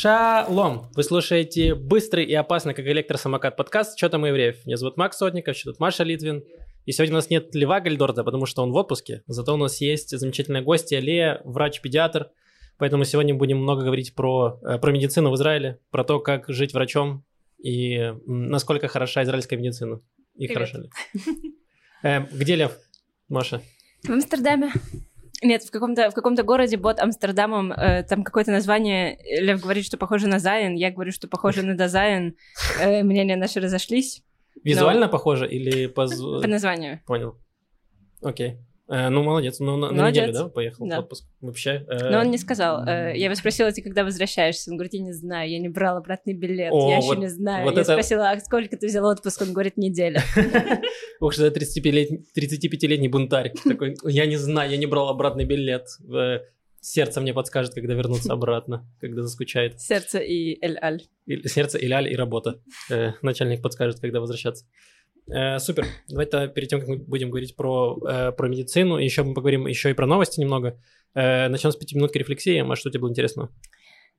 Шалом! Вы слушаете быстрый и опасный, как электросамокат подкаст «Что там евреев?». Меня зовут Макс Сотников, что тут Маша Литвин. И сегодня у нас нет Льва Гальдорда, потому что он в отпуске. Зато у нас есть замечательная гостья Лея, врач-педиатр. Поэтому сегодня будем много говорить про, э, про медицину в Израиле, про то, как жить врачом и насколько хороша израильская медицина. И Привет. хорошо ли. Э, где Лев, Маша? В Амстердаме. Нет, в каком-то в каком-то городе под Амстердамом э, там какое-то название. Лев говорит, что похоже на Зайн, я говорю, что похоже на Дазайн. Э, мнения наши разошлись Визуально похоже или по... по названию. Понял. Окей. Э, ну, молодец. Ну, на, на Молодец. неделю, да, поехал Да. в отпуск? Вообще. э, Но он не сказал. Э, я его спросила, ты когда возвращаешься? Он говорит, я не знаю, я не брал обратный билет, О, я еще вот- не знаю. вот я это- спросила, а сколько ты взял отпуск? Он говорит, неделя. Ух, что это 35-летний 35-летний бунтарь. Такой, я не знаю, я не брал обратный билет. Э, Сердце мне подскажет, когда вернуться обратно, когда заскучает. Сердце и Эль-Аль. И- Сердце, Иляль и работа. Э, Начальник подскажет, когда возвращаться. Э, Супер. Давайте перед тем, как мы будем говорить про, э, про медицину, еще мы поговорим еще и про новости немного. Э, Начнем с пятиминутки рефлексии. Маш, что тебе было интересно?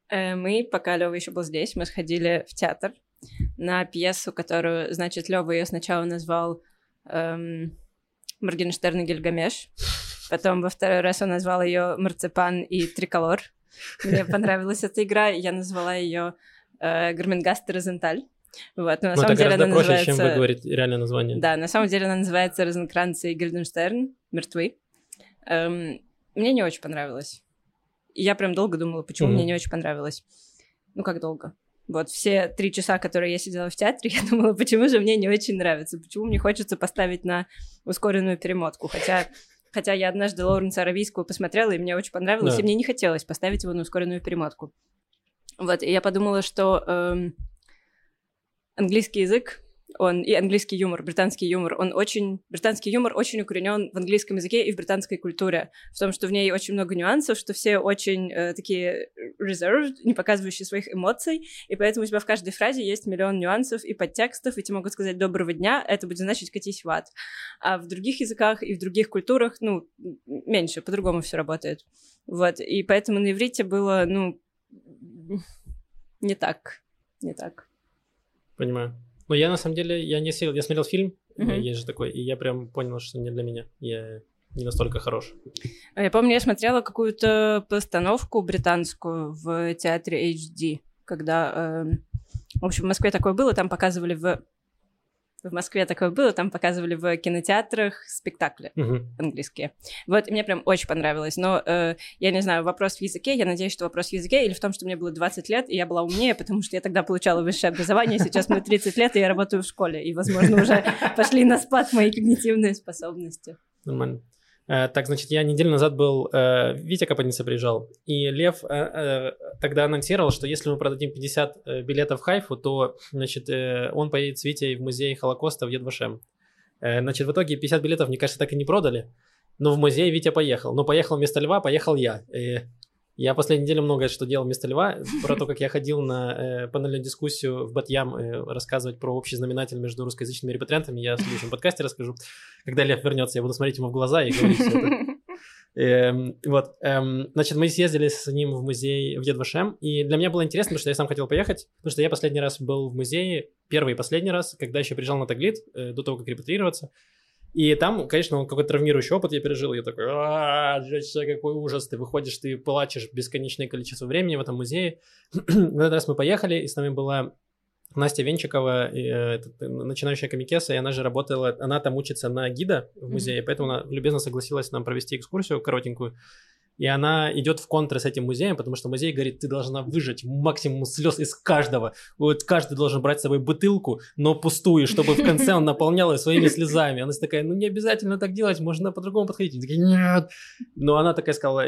Э, Мы, пока Лева еще был здесь, мы сходили в театр на пьесу, которую, значит, Лева ее сначала назвал эм, Моргенштерн и Гильгамеш, потом во второй раз он назвал ее Марципан и Триколор. Мне понравилась эта игра, я назвала ее э, Гарменгаст и Розенталь. Вот, но на ну, это самом деле она проще, называется... чем вы говорите реальное название. Да, на самом деле она называется Розенкранц и Гильденштерн мертвы. Эм, мне не очень понравилось. И я прям долго думала, почему Мгм. мне не очень понравилось. Ну, как долго? Вот все три часа, которые я сидела в театре, я думала, почему же мне не очень нравится, почему мне хочется поставить на ускоренную перемотку. Хотя, хотя я однажды Лоуренса Аравийского посмотрела, и мне очень понравилось, Да. и мне не хотелось поставить его на ускоренную перемотку. Вот, и я подумала, что эм, английский язык, он и английский юмор, британский юмор, он очень, британский юмор очень укоренен в английском языке и в британской культуре, в том, что в ней очень много нюансов, что все очень э, такие reserved, не показывающие своих эмоций, и поэтому у тебя в каждой фразе есть миллион нюансов и подтекстов, и тебе могут сказать «доброго дня», это будет значить «катись в ад». А в других языках и в других культурах, ну, меньше, по-другому все работает. Вот, и поэтому на иврите было, ну, не так, не так. Понимаю. Но я на самом деле, я не сел, я смотрел фильм, э, есть же такой, и я прям понял, что не для меня. Я не настолько хорош. А Я помню, я смотрела какую-то постановку британскую в театре HD, когда, эм, в общем, в Москве такое было, там показывали в... В Москве такое было, там показывали в кинотеатрах спектакли Мгм. английские. Вот, и мне прям очень понравилось. Но, э, я не знаю, вопрос в языке, я надеюсь, что вопрос в языке, или в том, что мне было 20 лет, и я была умнее, потому что я тогда получала высшее образование, сейчас мне 30 лет, и я работаю в школе, и, возможно, уже пошли на спад мои когнитивные способности. Нормально. Э, Так, значит, я неделю назад был, э, Витя Капаница приезжал, и Лев э, тогда анонсировал, что если мы продадим 50 э, билетов Хайфу, то, значит, он поедет с Витей в музей Холокоста в Едвашем. Э, Значит, в итоге 50 билетов, мне кажется, так и не продали, но в музей Витя поехал. Но поехал вместо Льва, поехал я. Я последнюю неделю много что делал вместо Льва, про то, как я ходил на э, панельную дискуссию в Батьям э, рассказывать про общий знаменатель между русскоязычными репатриантами. Я в следующем подкасте расскажу. Когда Лев вернется, я буду смотреть ему в глаза и говорить всё это. Эм, Вот, эм, значит, мы съездили с ним в музей в Едвашем, и для меня было интересно, потому что я сам хотел поехать, потому что я последний раз был в музее, первый и последний раз, когда еще приезжал на Таглит, э, до того, как репатрироваться, и там, конечно, он какой-то травмирующий опыт я пережил, я такой, «А, какой ужас, ты выходишь, ты плачешь бесконечное количество времени в этом музее. В этот раз мы поехали, и с нами была Настя Венчикова, э, э, начинающая комикеса, и она же работала, она там учится на гида в музее, поэтому она любезно согласилась нам провести экскурсию коротенькую. И она идет в контры с этим музеем, потому что музей говорит, ты должна выжать максимум слез из каждого. Вот каждый должен брать с собой бутылку, но пустую, чтобы в конце он наполнял ее своими слезами. Она такая, ну не обязательно так делать, можно по-другому подходить. Они такие, нет. Но она такая сказала,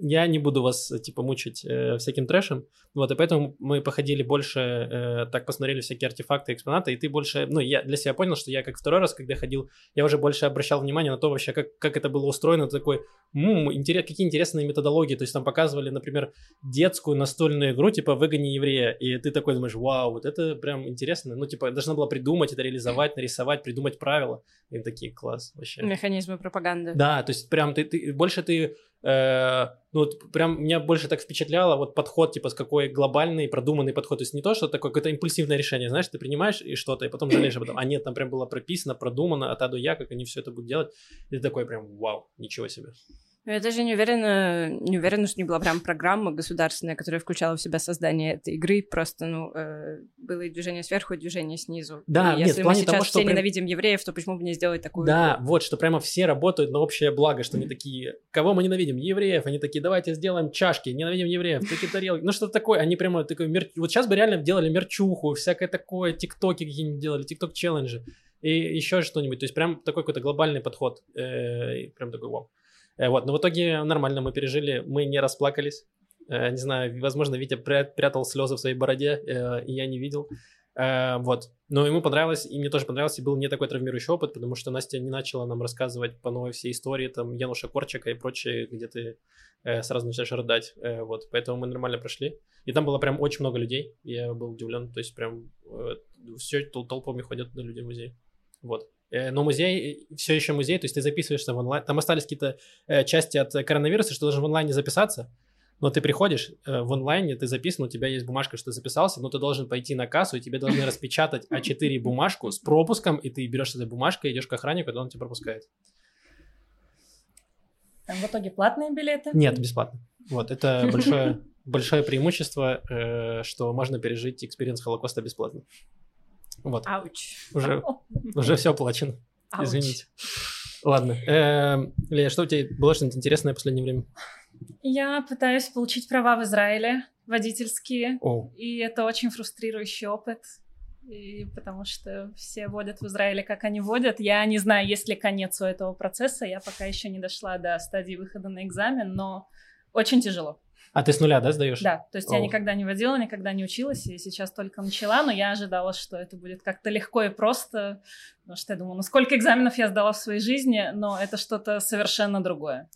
я не буду вас, типа, мучить э, всяким трэшем. Вот, и поэтому мы походили больше, э, так посмотрели всякие артефакты, экспонаты, и ты больше, ну, я для себя понял, что я как второй раз, когда ходил, я уже больше обращал внимание на то вообще, как, как это было устроено, ты такой, м интерес, какие интересные методологии, то есть там показывали, например, детскую настольную игру, типа, выгони еврея, и ты такой думаешь, вау, вот это прям интересно, ну, типа, должна была придумать это, реализовать, нарисовать, придумать правила, и такие, класс, вообще. Механизмы пропаганды. Да, то есть прям ты, ты больше ты Э, ну, вот прям меня больше так впечатляло вот подход, типа, с какой глобальный, продуманный подход. То есть не то, что такое какое-то импульсивное решение, знаешь, ты принимаешь и что-то, и потом жалеешь об этом. А нет, там прям было прописано, продумано от А до Я, как они все это будут делать. И ты такой прям, вау, ничего себе. Я даже не уверена, не уверена, что не была прям программа государственная, которая включала в себя создание этой игры. Просто, ну, э, было и движение сверху, и движение снизу. Да, и нет, если в плане мы сейчас того, что все прям- ненавидим евреев, то почему бы не сделать такую Да, игру? вот, что прямо все работают на общее благо, что они такие, кого мы ненавидим? Евреев. Они такие, давайте сделаем чашки, ненавидим евреев, такие тарелки. Ну, что-то такое. Они прямо такой, мер... вот сейчас бы реально делали мерчуху, всякое такое, тиктоки какие-нибудь делали, тикток-челленджи и еще что-нибудь. То есть прям такой какой-то глобальный подход. Э, прям такой вау. Э, Вот, но в итоге нормально мы пережили, мы не расплакались. Э, Не знаю, возможно, Витя пря- прятал слезы в своей бороде, э, и я не видел. Вот. Но ему понравилось, и мне тоже понравилось, и был не такой травмирующий опыт, потому что Настя не начала нам рассказывать по новой все истории, там, Януша Корчика и прочее, где ты сразу начинаешь рыдать. Вот. Поэтому мы нормально прошли. И там было прям очень много людей, я был удивлен. То есть прям все толпами ходят на люди в музей. Вот. Э, Но музей, все еще музей, то есть ты записываешься в онлайн. Там остались какие-то э, части от коронавируса, что ты должен в онлайне записаться. Но ты приходишь э, в онлайне, ты записан, у тебя есть бумажка, что ты записался, но ты должен пойти на кассу, и тебе должны распечатать А4 бумажку с пропуском, и ты берешь этой бумажкой, идешь к охраннику, и он тебя пропускает. Там в итоге платные билеты? Нет, бесплатно. Вот, это большое, большое преимущество, э, что можно пережить experience Холокоста бесплатно. Вот, Ouch. уже, уже все оплачено. Ouch. Извините. Ладно. Эм, Лея, что у тебя было что-нибудь интересное в последнее время? Я пытаюсь получить права в Израиле, водительские, О, и это очень фрустрирующий опыт. И потому что все водят в Израиле, как они водят. Я не знаю, есть ли конец у этого процесса. Я пока еще не дошла до стадии выхода на экзамен, но очень тяжело. А ты с нуля, да, сдаешь? Да, то есть я О. никогда не водила, никогда не училась, и сейчас только начала, но я ожидала, что это будет как-то легко и просто, потому что я думала, ну сколько экзаменов я сдала в своей жизни, но это что-то совершенно другое.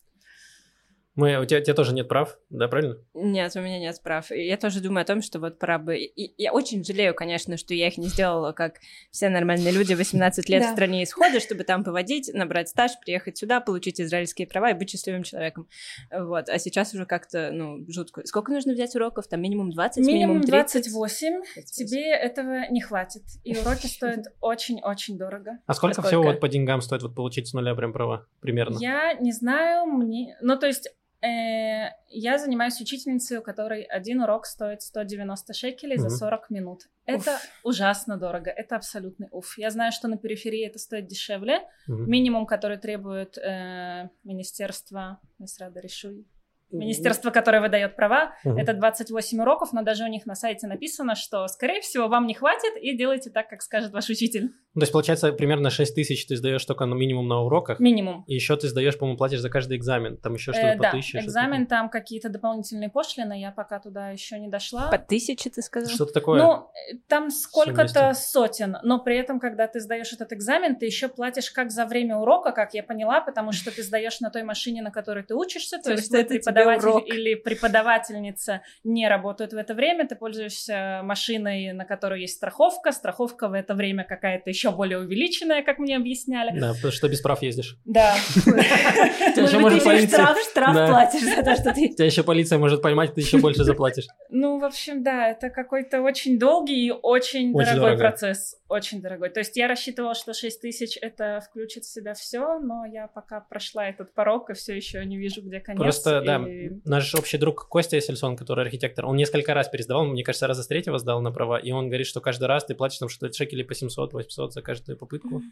Мы, у, тебя, у тебя тоже нет прав, да, правильно? Нет, у меня нет прав. И я тоже думаю о том, что вот пора бы... И я очень жалею, конечно, что я их не сделала, как все нормальные люди 18 лет Да. в стране исхода, чтобы там поводить, набрать стаж, приехать сюда, получить израильские права и быть счастливым человеком. Вот. А сейчас уже как-то, ну, жутко. Сколько нужно взять уроков? Там минимум 20, Минимум минимум 30? 28, тебе этого не хватит, и уроки стоят очень-очень дорого. А сколько, сколько? всего вот по деньгам стоит вот получить с нуля прям права? Примерно. Я не знаю, мне... Ну, то есть, я занимаюсь учительницей, у которой один урок стоит 190 шекелей за Мгм. 40 минут. Это ужасно дорого, это абсолютный уф. Я знаю, что на периферии это стоит дешевле. Мгм. Минимум, который требует э, Министерство... Министерство решуй. Министерство, которое выдает права, Мгм. это 28 уроков, но даже у них на сайте написано, что, скорее всего, вам не хватит, и делайте так, как скажет ваш учитель. Ну, То есть, получается, примерно 6 тысяч ты сдаешь только ну, минимум на уроках, Минимум. и еще ты сдаешь, по-моему, платишь за каждый экзамен. Там еще Э, что-то по да, тысяче. экзамен, там какие-то дополнительные пошлины, я пока туда еще не дошла. По тысяче, ты сказал? такое. Что-то такое. Ну, э, там сколько-то сотен, но при этом, когда ты сдаешь этот экзамен, ты еще платишь как за время урока, как я поняла, потому что ты сдаешь на той машине, на которой ты учишься, то То есть это тебе преподаватель урок. или преподавательница не работают в это время, ты пользуешься машиной, на которой есть страховка, страховка в это время какая-то еще более увеличенная, как мне объясняли. Да, потому что без прав ездишь. Да. Ты еще полиция- штраф, штраф платишь за то, что ты... Тебя еще полиция может поймать, ты еще больше заплатишь. Ну, в общем, да, это какой-то очень долгий и очень, дорогой дорого. процесс. Очень дорогой. То есть я рассчитывала, что 6 тысяч это включит в себя все, но я пока прошла этот порог и все еще не вижу, где конец. Просто, да, и- наш общий друг Костя Сельсон, который архитектор, он несколько раз пересдавал, мне кажется, раза с третьего сдал на права, и он говорит, что каждый раз ты платишь там что-то шекелей по 700-800 за каждую попытку.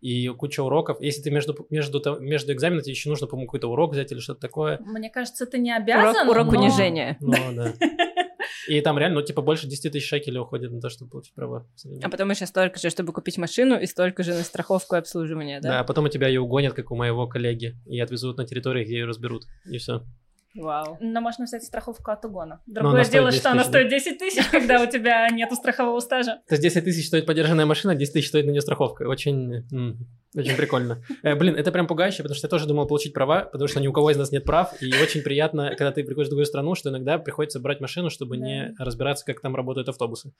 И куча уроков. Если ты между, между, между экзаменами, тебе еще нужно, по-моему, какой-то урок взять или что-то такое. Мне кажется, ты не Урок, обязан. урок но- унижения. Ну, да. И там реально, ну, типа, больше 10 тысяч шекелей уходит на то, чтобы получить права. А потом еще столько же, чтобы купить машину, и столько же на страховку и обслуживание, Да, да? а потом у тебя ее угонят, как у моего коллеги, и отвезут на территорию, где ее разберут. И все. Вау. Но можно взять страховку от угона. она Другое дело, 10 что она стоит 10 тысяч, когда у тебя нету страхового стажа. То есть 10 тысяч стоит подержанная машина, 10 тысяч стоит на нее страховка. Очень, очень прикольно. Э, блин, это прям пугающе, потому что я тоже думал получить права, потому что ни у кого из нас нет прав, и очень приятно, когда ты приходишь в другую страну, что иногда приходится брать машину, чтобы не разбираться, как там работают автобусы.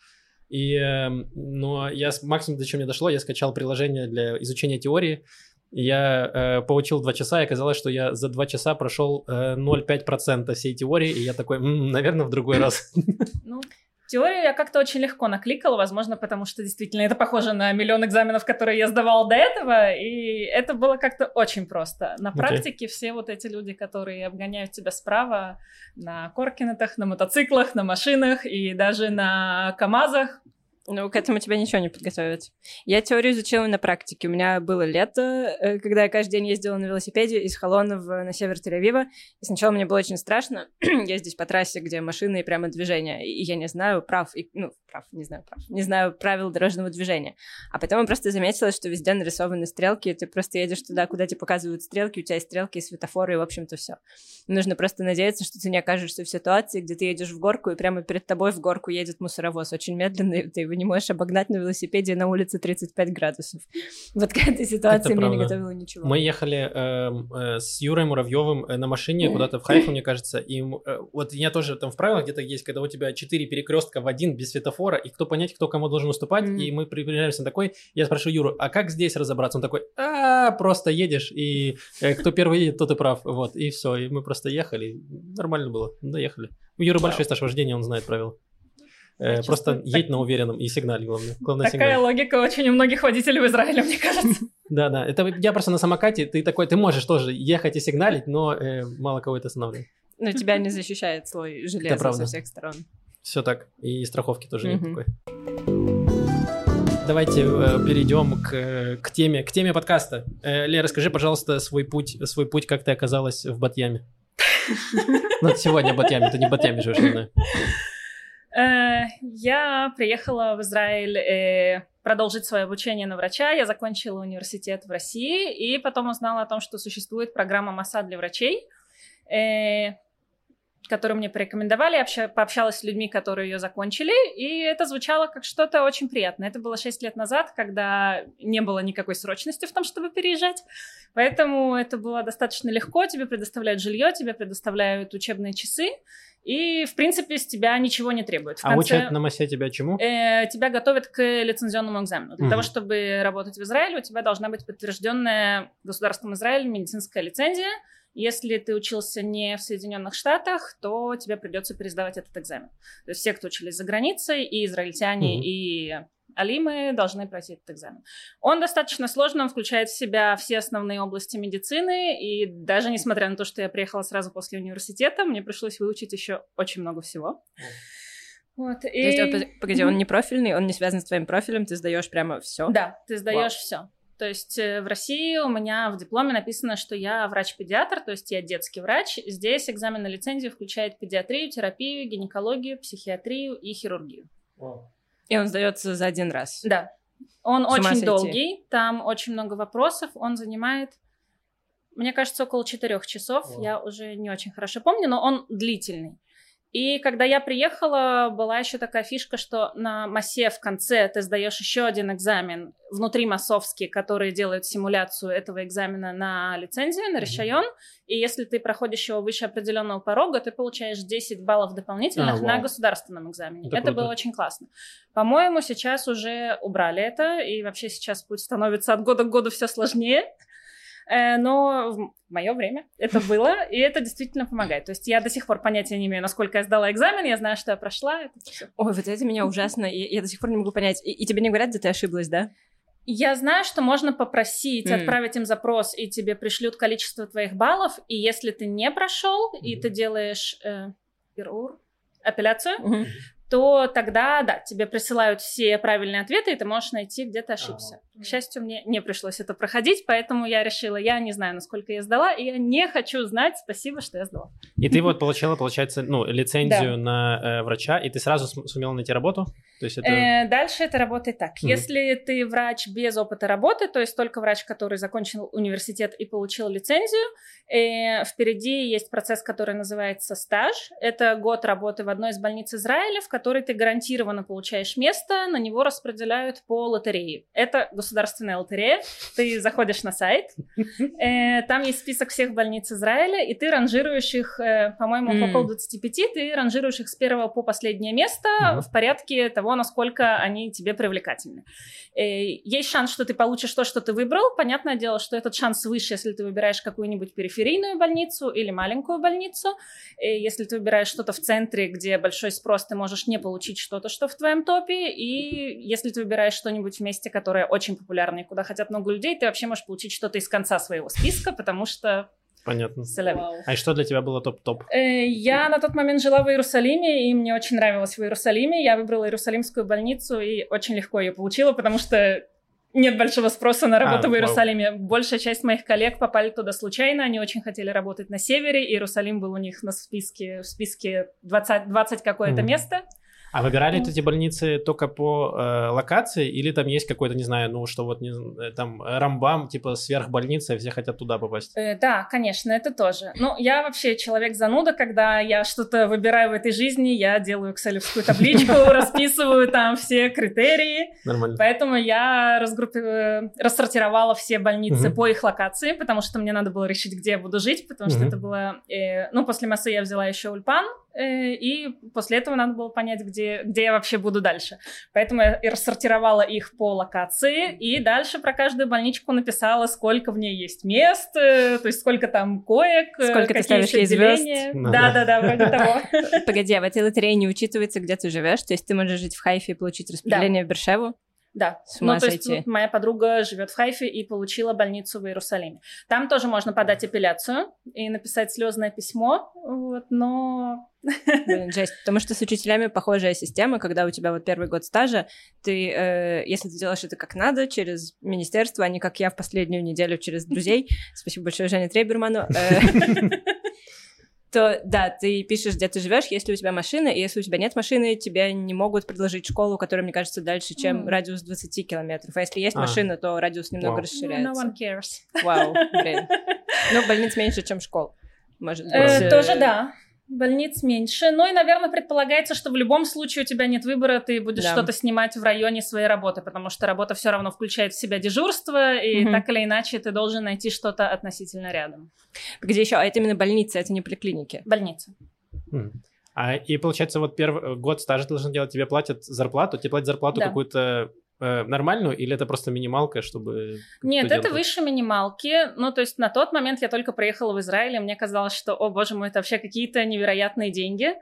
И, эм, но я с максимум, до чего мне дошло, я скачал приложение для изучения теории, Я э, поучил два часа, и оказалось, что я за два часа прошел э, 0,5% всей теории, и я такой, м-м, наверное, в другой раз. Ну, Теорию я как-то очень легко накликала, возможно, потому что действительно это похоже на миллион экзаменов, которые я сдавала до этого, и это было как-то очень просто. На практике okay. все вот эти люди, которые обгоняют тебя справа на коркинетах, на мотоциклах, на машинах и даже на КАМАЗах, ну, к этому тебя ничего не подготовить. Я теорию изучила на практике. У меня было лето, э, когда я каждый день ездила на велосипеде из Холонов на север Тель-Авива. И сначала мне было очень страшно ездить по трассе, где машины и прямо движение. И я не знаю прав, и, ну, прав, не знаю прав, не знаю правил дорожного движения. А потом я просто заметила, что везде нарисованы стрелки, и ты просто едешь туда, куда тебе показывают стрелки, у тебя есть стрелки и светофоры, и, в общем-то, все. Нужно просто надеяться, что ты не окажешься в ситуации, где ты едешь в горку, и прямо перед тобой в горку едет мусоровоз очень медленно, и ты его не можешь обогнать на велосипеде на улице 35 градусов. Вот к этой ситуации мне не готовила ничего. Мы ехали э, э, с Юрой Муравьевым э, на машине куда-то в Хайфу, мне кажется, и э, вот я тоже там в правилах где-то есть, когда у тебя 4 перекрестка в один без светофора, и кто понять, кто кому должен уступать, mm-hmm. и мы приближаемся на такой, я спрашиваю Юру, а как здесь разобраться? Он такой, а, просто едешь, и э, кто первый едет, тот и прав, вот, и все, и мы просто ехали, нормально было, доехали. У Юры большой стаж вождения, он знает правила. Э, просто едь на уверенном и сигналь, главное. главное Такая сигналь. логика очень у многих водителей в Израиле, мне кажется. Да, да. Это я просто на самокате, ты такой, ты можешь тоже ехать и сигналить, но э, мало кого это останавливает. Но тебя не защищает слой железа со всех сторон. Все так. И страховки тоже нет такой. Давайте э, перейдем к, к теме, к теме подкаста. Э, Лера, расскажи, пожалуйста, свой путь, свой путь, как ты оказалась в Батьяме. Ну, сегодня Батьяме, ты не в Батьяме живешь, не знаю. Э, я приехала в Израиль э, продолжить свое обучение на врача. Я закончила университет в России и потом узнала о том, что существует программа МАСА для врачей, э, которую мне порекомендовали. Я пообщалась с людьми, которые ее закончили, и это звучало как что-то очень приятное. Это было 6 лет назад, когда не было никакой срочности в том, чтобы переезжать. Поэтому это было достаточно легко. Тебе предоставляют жилье, тебе предоставляют учебные часы. И, в принципе, с тебя ничего не требует. В а конце, учат на МАСе тебя чему? Э, тебя готовят к лицензионному экзамену. Для угу. того, чтобы работать в Израиле, у тебя должна быть подтвержденная государством Израиля медицинская лицензия. Если ты учился не в Соединенных Штатах, то тебе придется пересдавать этот экзамен. То есть все, кто учились за границей, и израильтяне, угу. и алимы должны пройти этот экзамен. Он достаточно сложный, он включает в себя все основные области медицины, и даже несмотря на то, что я приехала сразу после университета, мне пришлось выучить еще очень много всего. Вот, и... То есть, погоди, он не профильный, он не связан с твоим профилем, ты сдаешь прямо все? Да, ты сдаешь все. То есть э, в России у меня в дипломе написано, что я врач-педиатр, то есть я детский врач. Здесь экзамен на лицензию включает педиатрию, терапию, гинекологию, психиатрию и хирургию. И он сдается за один раз. Да. Он С очень сойти. долгий, там очень много вопросов, он занимает, мне кажется, около четырех часов, О. я уже не очень хорошо помню, но он длительный. И когда я приехала, была еще такая фишка, что на массе в конце ты сдаешь еще один экзамен внутри массовский, который делает симуляцию этого экзамена на лицензию, на решайон. Mm-hmm. И если ты проходишь его выше определенного порога, ты получаешь 10 баллов дополнительных а, на государственном экзамене. Это, это было очень классно. По-моему, сейчас уже убрали это, и вообще сейчас путь становится от года к году все сложнее. Э, но в мое время это было, и это действительно помогает. То есть я до сих пор понятия не имею, насколько я сдала экзамен, я знаю, что я прошла. Это все. Ой, вот это меня ужасно, я, я до сих пор не могу понять. И, и тебе не говорят, где ты ошиблась, да? Я знаю, что можно попросить, mm. отправить им запрос, и тебе пришлют количество твоих баллов, и если ты не прошел, mm. и ты делаешь э, апелляцию, mm-hmm то тогда, да, тебе присылают все правильные ответы, и ты можешь найти, где ты ошибся. К счастью, мне не пришлось это проходить, поэтому я решила, я не знаю, насколько я сдала, и я не хочу знать, спасибо, что я сдала. И ты вот получила, получается, ну, лицензию да. на э, врача, и ты сразу сумела найти работу? То есть это... э, дальше это работает так. Mm-hmm. Если ты врач без опыта работы, то есть только врач, который закончил университет и получил лицензию, э, впереди есть процесс, который называется стаж. Это год работы в одной из больниц Израиля, в которой ты гарантированно получаешь место, на него распределяют по лотерее. Это государственная лотерея. Ты заходишь на сайт, э, там есть список всех больниц Израиля, и ты ранжируешь их, э, по-моему, mm. около 25, ты ранжируешь их с первого по последнее место mm. в порядке того, того, насколько они тебе привлекательны. Э, есть шанс, что ты получишь то, что ты выбрал. Понятное дело, что этот шанс выше, если ты выбираешь какую-нибудь периферийную больницу или маленькую больницу. Э, если ты выбираешь что-то в центре, где большой спрос, ты можешь не получить что-то, что в твоем топе. И если ты выбираешь что-нибудь в месте, которое очень популярное, куда хотят много людей, ты вообще можешь получить что-то из конца своего списка, потому что Понятно. Вау. А что для тебя было топ-топ? Э, я на тот момент жила в Иерусалиме, и мне очень нравилось в Иерусалиме. Я выбрала Иерусалимскую больницу и очень легко ее получила, потому что нет большого спроса на работу а, в Иерусалиме. Вау. Большая часть моих коллег попали туда случайно. Они очень хотели работать на севере. Иерусалим был у них на списке, в списке 20, 20 какое-то mm. место. А выбирали эти больницы только по э, локации или там есть какой-то, не знаю, ну что вот не, э, там Рамбам, типа сверхбольница, и все хотят туда попасть? Э, да, конечно, это тоже. Ну, я вообще человек зануда, когда я что-то выбираю в этой жизни, я делаю экселевскую табличку, расписываю там все критерии. Нормально. Поэтому я. Э, рассортировала все больницы по их локации, потому что мне надо было решить, где я буду жить, потому что это было... Ну, после массы я взяла еще Ульпан, Э, и после этого надо было понять, где, где я вообще буду дальше. Поэтому я рассортировала их по локации, и дальше про каждую больничку написала, сколько в ней есть мест, э, то есть сколько там коек, э, сколько ты ставишь ей звезд. Да-да-да, вроде того. Погоди, а в этой лотерее не учитывается, где ты живешь? То есть ты можешь жить в Хайфе и получить распределение в Бершеву? Да, С ума ну, то сойти. есть моя подруга живет в Хайфе и получила больницу в Иерусалиме. Там тоже можно подать апелляцию и написать слезное письмо, вот, но... Блин, жесть, потому что с учителями похожая система, когда у тебя вот первый год стажа, ты, э, если ты делаешь это как надо, через министерство, а не как я в последнюю неделю через друзей, спасибо большое Жене Трейберману, э, то да, ты пишешь, где ты живешь, если у тебя машина, и если у тебя нет машины, тебе не могут предложить школу, которая, мне кажется, дальше, чем mm. радиус 20 километров. А если есть а. машина, то радиус немного wow. расширяется. No one cares. Вау, блин. Ну, больниц меньше, чем школ. Может быть. Э, тоже да. Больниц меньше. Ну и, наверное, предполагается, что в любом случае у тебя нет выбора, ты будешь да. что-то снимать в районе своей работы, потому что работа все равно включает в себя дежурство, и угу. так или иначе ты должен найти что-то относительно рядом. Где еще? А это именно больница, это не поликлиники? Больница. А, и получается, вот первый год стажа должен делать, тебе платят зарплату, тебе платят зарплату да. какую-то Э, нормальную или это просто минималка, чтобы... Нет, это выше минималки. Ну, то есть на тот момент я только приехала в Израиль, и мне казалось, что, о боже мой, это вообще какие-то невероятные деньги.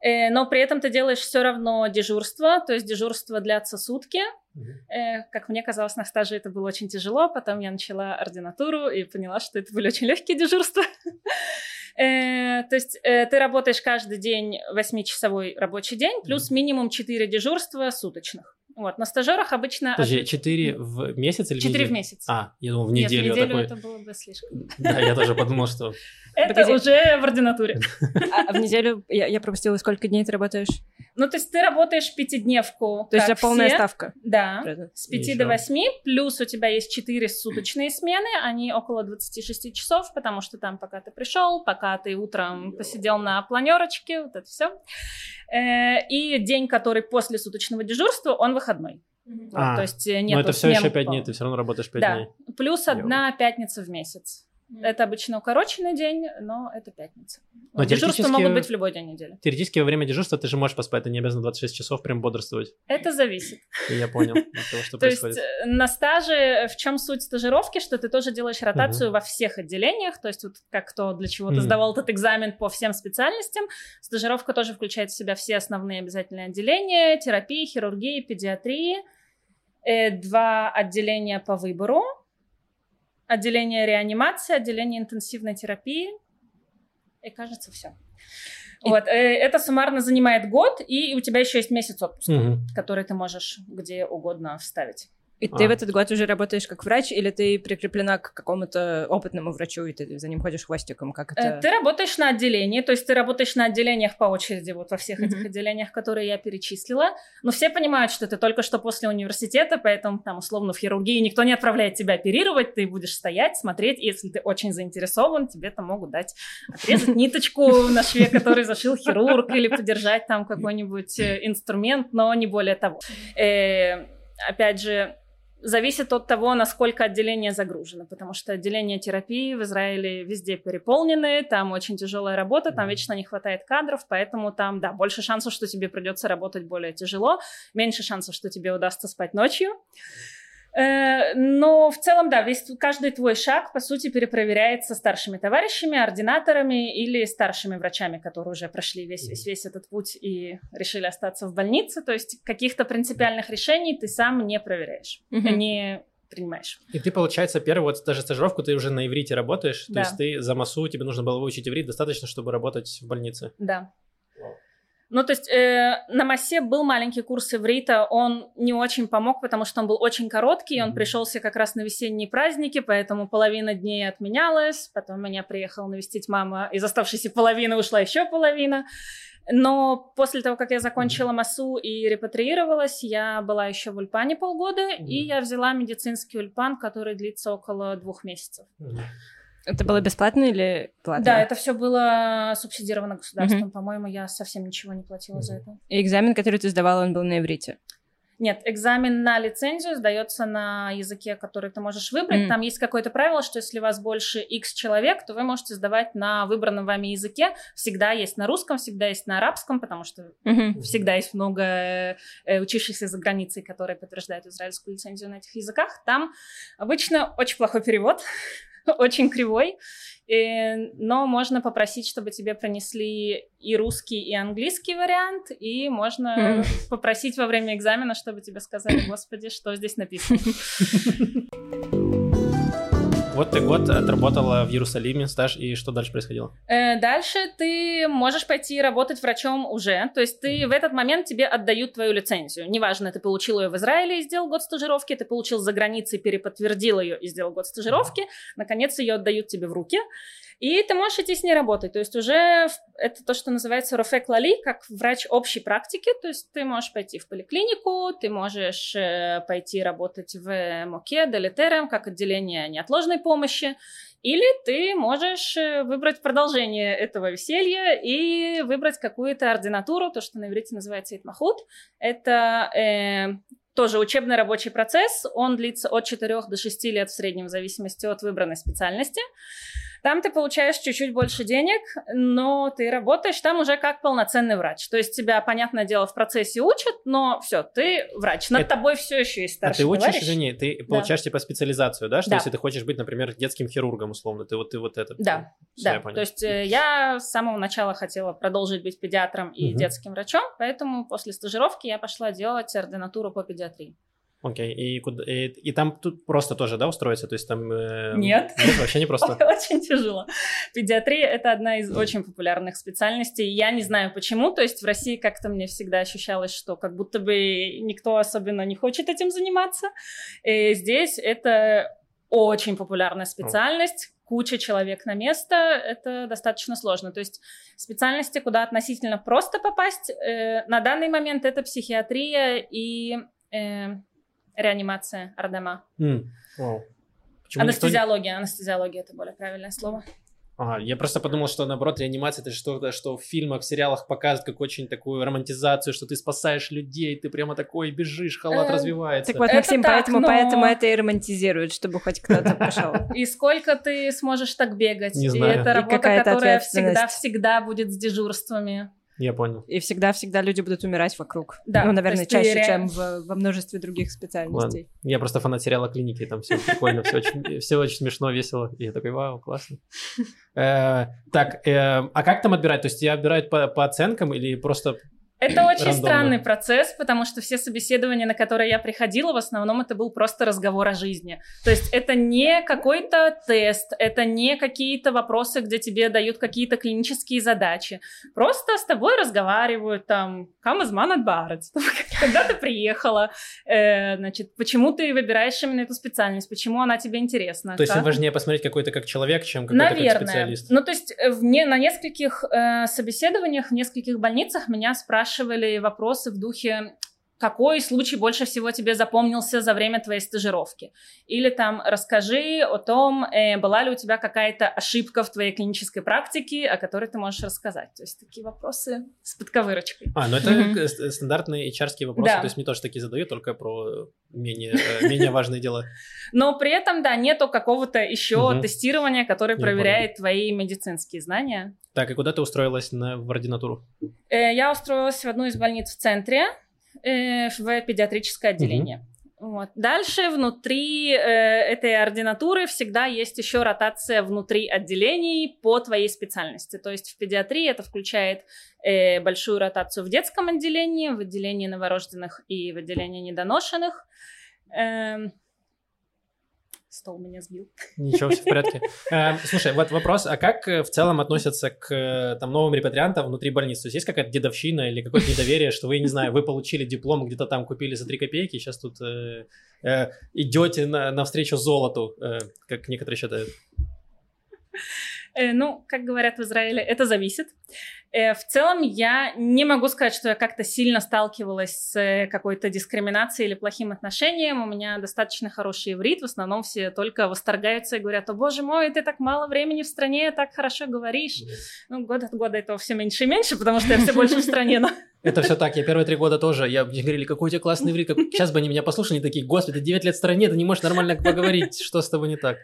Э, но при этом ты делаешь все равно дежурство, то есть дежурство длятся сутки. Mm-hmm. Как мне казалось, на стаже это было очень тяжело. Потом я начала ординатуру и поняла, что это были очень легкие дежурства. То есть ты работаешь каждый день 8-часовой рабочий день, плюс минимум 4 дежурства суточных. Вот, на стажерах обычно... Подожди, 4 в месяц или 4 в месяц. А, я думал, в неделю. Нет, в неделю такой... это было бы слишком. Да, я тоже подумал, что... Это уже в ординатуре. А в неделю я пропустила, сколько дней ты работаешь? Ну, то есть ты работаешь пятидневку. То есть это полная ставка? Да, с 5 до 8, плюс у тебя есть 4 суточные смены, они около 26 часов, потому что там пока ты пришел, пока ты утром посидел на планерочке, вот это все. Э, и день, который после суточного дежурства, он выходной. А, то есть нет. Но это все еще 5 дней, ты все равно работаешь 5 да. дней. Плюс одна пятница в месяц. Это обычно укороченный день, но это пятница. Но Дежурства могут быть в любой день недели. Теоретически во время дежурства ты же можешь поспать, ты не обязан 26 часов прям бодрствовать. Это зависит. Я понял от того, что происходит. То есть на стаже, в чем суть стажировки, что ты тоже делаешь ротацию во всех отделениях, то есть вот как кто для чего то сдавал этот экзамен по всем специальностям, стажировка тоже включает в себя все основные обязательные отделения, терапии, хирургии, педиатрии, э, два отделения по выбору, отделение реанимации, отделение интенсивной терапии. И кажется, все. И... Вот, э, это суммарно занимает год, и у тебя еще есть месяц отпуска, угу. который ты можешь где угодно вставить. И а. ты в этот год уже работаешь как врач, или ты прикреплена к какому-то опытному врачу, и ты за ним ходишь хвостиком? Как это? Э, ты работаешь на отделении, то есть ты работаешь на отделениях по очереди, вот во всех mm-hmm. этих отделениях, которые я перечислила. Но все понимают, что ты только что после университета, поэтому там условно в хирургии никто не отправляет тебя оперировать, ты будешь стоять, смотреть, и если ты очень заинтересован, тебе там могут дать отрезать ниточку на шве, который зашил хирург, или подержать там какой-нибудь э, инструмент, но не более того. Э, опять же, зависит от того, насколько отделение загружено, потому что отделения терапии в Израиле везде переполнены, там очень тяжелая работа, там вечно не хватает кадров, поэтому там, да, больше шансов, что тебе придется работать более тяжело, меньше шансов, что тебе удастся спать ночью. Э, но в целом, да, весь, каждый твой шаг, по сути, перепроверяется старшими товарищами, ординаторами или старшими врачами, которые уже прошли весь, весь, весь этот путь и решили остаться в больнице. То есть каких-то принципиальных решений ты сам не проверяешь, mm-hmm. не принимаешь. И ты, получается, первую вот даже стажировку ты уже на иврите работаешь, да. то есть ты за массу, тебе нужно было выучить иврит достаточно, чтобы работать в больнице. Да. Ну, то есть э, на массе был маленький курс иврита, он не очень помог, потому что он был очень короткий, он пришелся как раз на весенние праздники, поэтому половина дней отменялась, потом меня приехала навестить мама, из оставшейся половины ушла еще половина. Но после того, как я закончила массу и репатриировалась, я была еще в Ульпане полгода, mm-hmm. и я взяла медицинский Ульпан, который длится около двух месяцев. Mm-hmm. Это было бесплатно или платно? Да, это все было субсидировано государством. Угу. По-моему, я совсем ничего не платила за это. И экзамен, который ты сдавала, он был на иврите? Нет, экзамен на лицензию сдается на языке, который ты можешь выбрать. Mm. Там есть какое-то правило, что если у вас больше X человек, то вы можете сдавать на выбранном вами языке. Всегда есть на русском, всегда есть на арабском, потому что mm-hmm. всегда есть много э, учившихся за границей, которые подтверждают израильскую лицензию на этих языках. Там обычно очень плохой перевод. очень кривой, и, но можно попросить, чтобы тебе принесли и русский, и английский вариант, и можно mm. попросить во время экзамена, чтобы тебе сказали, господи, что здесь написано. Вот ты год отработала в Иерусалиме стаж, и что дальше происходило? Э, дальше ты можешь пойти работать врачом уже. То есть ты в этот момент тебе отдают твою лицензию. Неважно, ты получил ее в Израиле и сделал год стажировки, ты получил за границей, переподтвердил ее и сделал год стажировки. Наконец ее отдают тебе в руки. И ты можешь идти с ней работать. То есть уже это то, что называется рофек лали, как врач общей практики. То есть ты можешь пойти в поликлинику, ты можешь э, пойти работать в МОКе, Делитерем, как отделение неотложной помощи. Или ты можешь э, выбрать продолжение этого веселья и выбрать какую-то ординатуру, то, что на иврите называется итмахут. Это э, тоже учебный рабочий процесс. Он длится от 4 до 6 лет в среднем, в зависимости от выбранной специальности. Там ты получаешь чуть-чуть больше денег, но ты работаешь там уже как полноценный врач. То есть тебя, понятное дело, в процессе учат, но все, ты врач. Над Это... тобой все еще есть старший А ты учишь, товарищ. извини, ты получаешь да. типа специализацию, да? Что да. если ты хочешь быть, например, детским хирургом, условно, ты вот ты вот это. Да, все, да. То есть э, я с самого начала хотела продолжить быть педиатром и угу. детским врачом, поэтому после стажировки я пошла делать ординатуру по педиатрии. Окей, и, куда, и, и там тут просто тоже, да, устроиться? То есть там... Э, нет. Нет, вообще не просто? Очень тяжело. Педиатрия — это одна из очень популярных специальностей. Я не знаю почему, то есть в России как-то мне всегда ощущалось, что как будто бы никто особенно не хочет этим заниматься. И здесь это очень популярная специальность, куча человек на место, это достаточно сложно. То есть специальности, куда относительно просто попасть, э, на данный момент это психиатрия и э, реанимация Ардема. Mm. Wow. анестезиология, никто... анестезиология это более правильное слово. Ага, я просто подумал, что наоборот реанимация это что-то, что в фильмах, в сериалах показывают как очень такую романтизацию, что ты спасаешь людей, ты прямо такой бежишь, халат э, развивается. Так вот, Максим, это поэтому, так, но... поэтому это и романтизирует, чтобы хоть кто-то пошел. И сколько ты сможешь так бегать? Не знаю. И это работа, которая всегда-всегда будет с дежурствами. Я понял. И всегда-всегда люди будут умирать вокруг. Да. Ну, наверное, чаще, чем в, во множестве других специальностей. Ладно. Я просто фанат сериала «Клиники», там все прикольно, все очень, все очень смешно, весело. И я такой, вау, классно. Э, так, э, а как там отбирать? То есть тебя отбирают по оценкам или просто это очень Рандомно. странный процесс, потому что все собеседования, на которые я приходила, в основном это был просто разговор о жизни. То есть это не какой-то тест, это не какие-то вопросы, где тебе дают какие-то клинические задачи. Просто с тобой разговаривают там, is man at когда ты приехала, э, значит, почему ты выбираешь именно эту специальность, почему она тебе интересна. То есть им важнее посмотреть какой-то как человек, чем какой-то Наверное. как специалист? Ну, то есть э, в не, на нескольких э, собеседованиях, в нескольких больницах меня спрашивали вопросы в духе какой случай больше всего тебе запомнился за время твоей стажировки. Или там расскажи о том, э, была ли у тебя какая-то ошибка в твоей клинической практике, о которой ты можешь рассказать. То есть такие вопросы с подковырочкой. А, ну это mm-hmm. стандартные hr вопросы, да. то есть мне тоже такие задают, только про менее, э, менее важные дела. Но при этом, да, нету какого-то еще тестирования, которое проверяет твои медицинские знания. Так, и куда ты устроилась на, в ординатуру? Э, я устроилась в одну из больниц в центре, э, в педиатрическое отделение. Угу. Вот. Дальше внутри э, этой ординатуры всегда есть еще ротация внутри отделений по твоей специальности. То есть в педиатрии это включает э, большую ротацию в детском отделении, в отделении новорожденных и в отделении недоношенных. Э, стол меня сбил. Ничего, все в порядке. Э, слушай, вот вопрос, а как э, в целом относятся к э, там, новым репатриантам внутри больницы? То есть есть какая-то дедовщина или какое-то недоверие, что вы, не знаю, вы получили диплом, где-то там купили за 3 копейки, сейчас тут э, идете на, навстречу золоту, как некоторые считают? Ну, как говорят в Израиле, это зависит. Э, в целом я не могу сказать, что я как-то сильно сталкивалась с э, какой-то дискриминацией или плохим отношением. У меня достаточно хороший иврит. В основном все только восторгаются и говорят, о боже мой, ты так мало времени в стране, так хорошо говоришь. Ну, год от года этого все меньше и меньше, потому что я все больше в стране. Это все так. Я первые три года тоже. Я, мне говорили, какой у тебя классный иврит. Сейчас бы они меня послушали, такие, господи, ты 9 лет в стране, ты не можешь нормально поговорить. Что с тобой не так?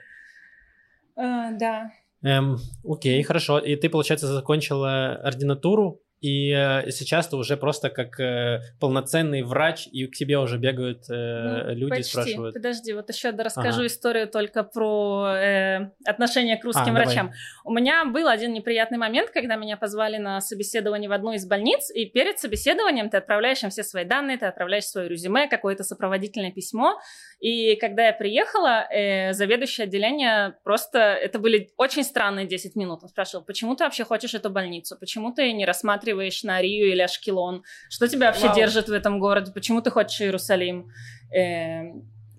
Да. Эм, окей, хорошо. И ты, получается, закончила ординатуру, и э, сейчас ты уже просто как э, полноценный врач, и к тебе уже бегают э, ну, люди почти. спрашивают. Подожди, вот еще расскажу ага. историю только про э, отношение к русским а, врачам. Давай. У меня был один неприятный момент, когда меня позвали на собеседование в одну из больниц, и перед собеседованием ты отправляешь им все свои данные, ты отправляешь свое резюме, какое-то сопроводительное письмо, и когда я приехала, э, заведующее отделение просто... Это были очень странные 10 минут. Он спрашивал, почему ты вообще хочешь эту больницу? Почему ты не рассматриваешь на Рию или Ашкелон? Что тебя вообще Вау. держит в этом городе? Почему ты хочешь Иерусалим? Э,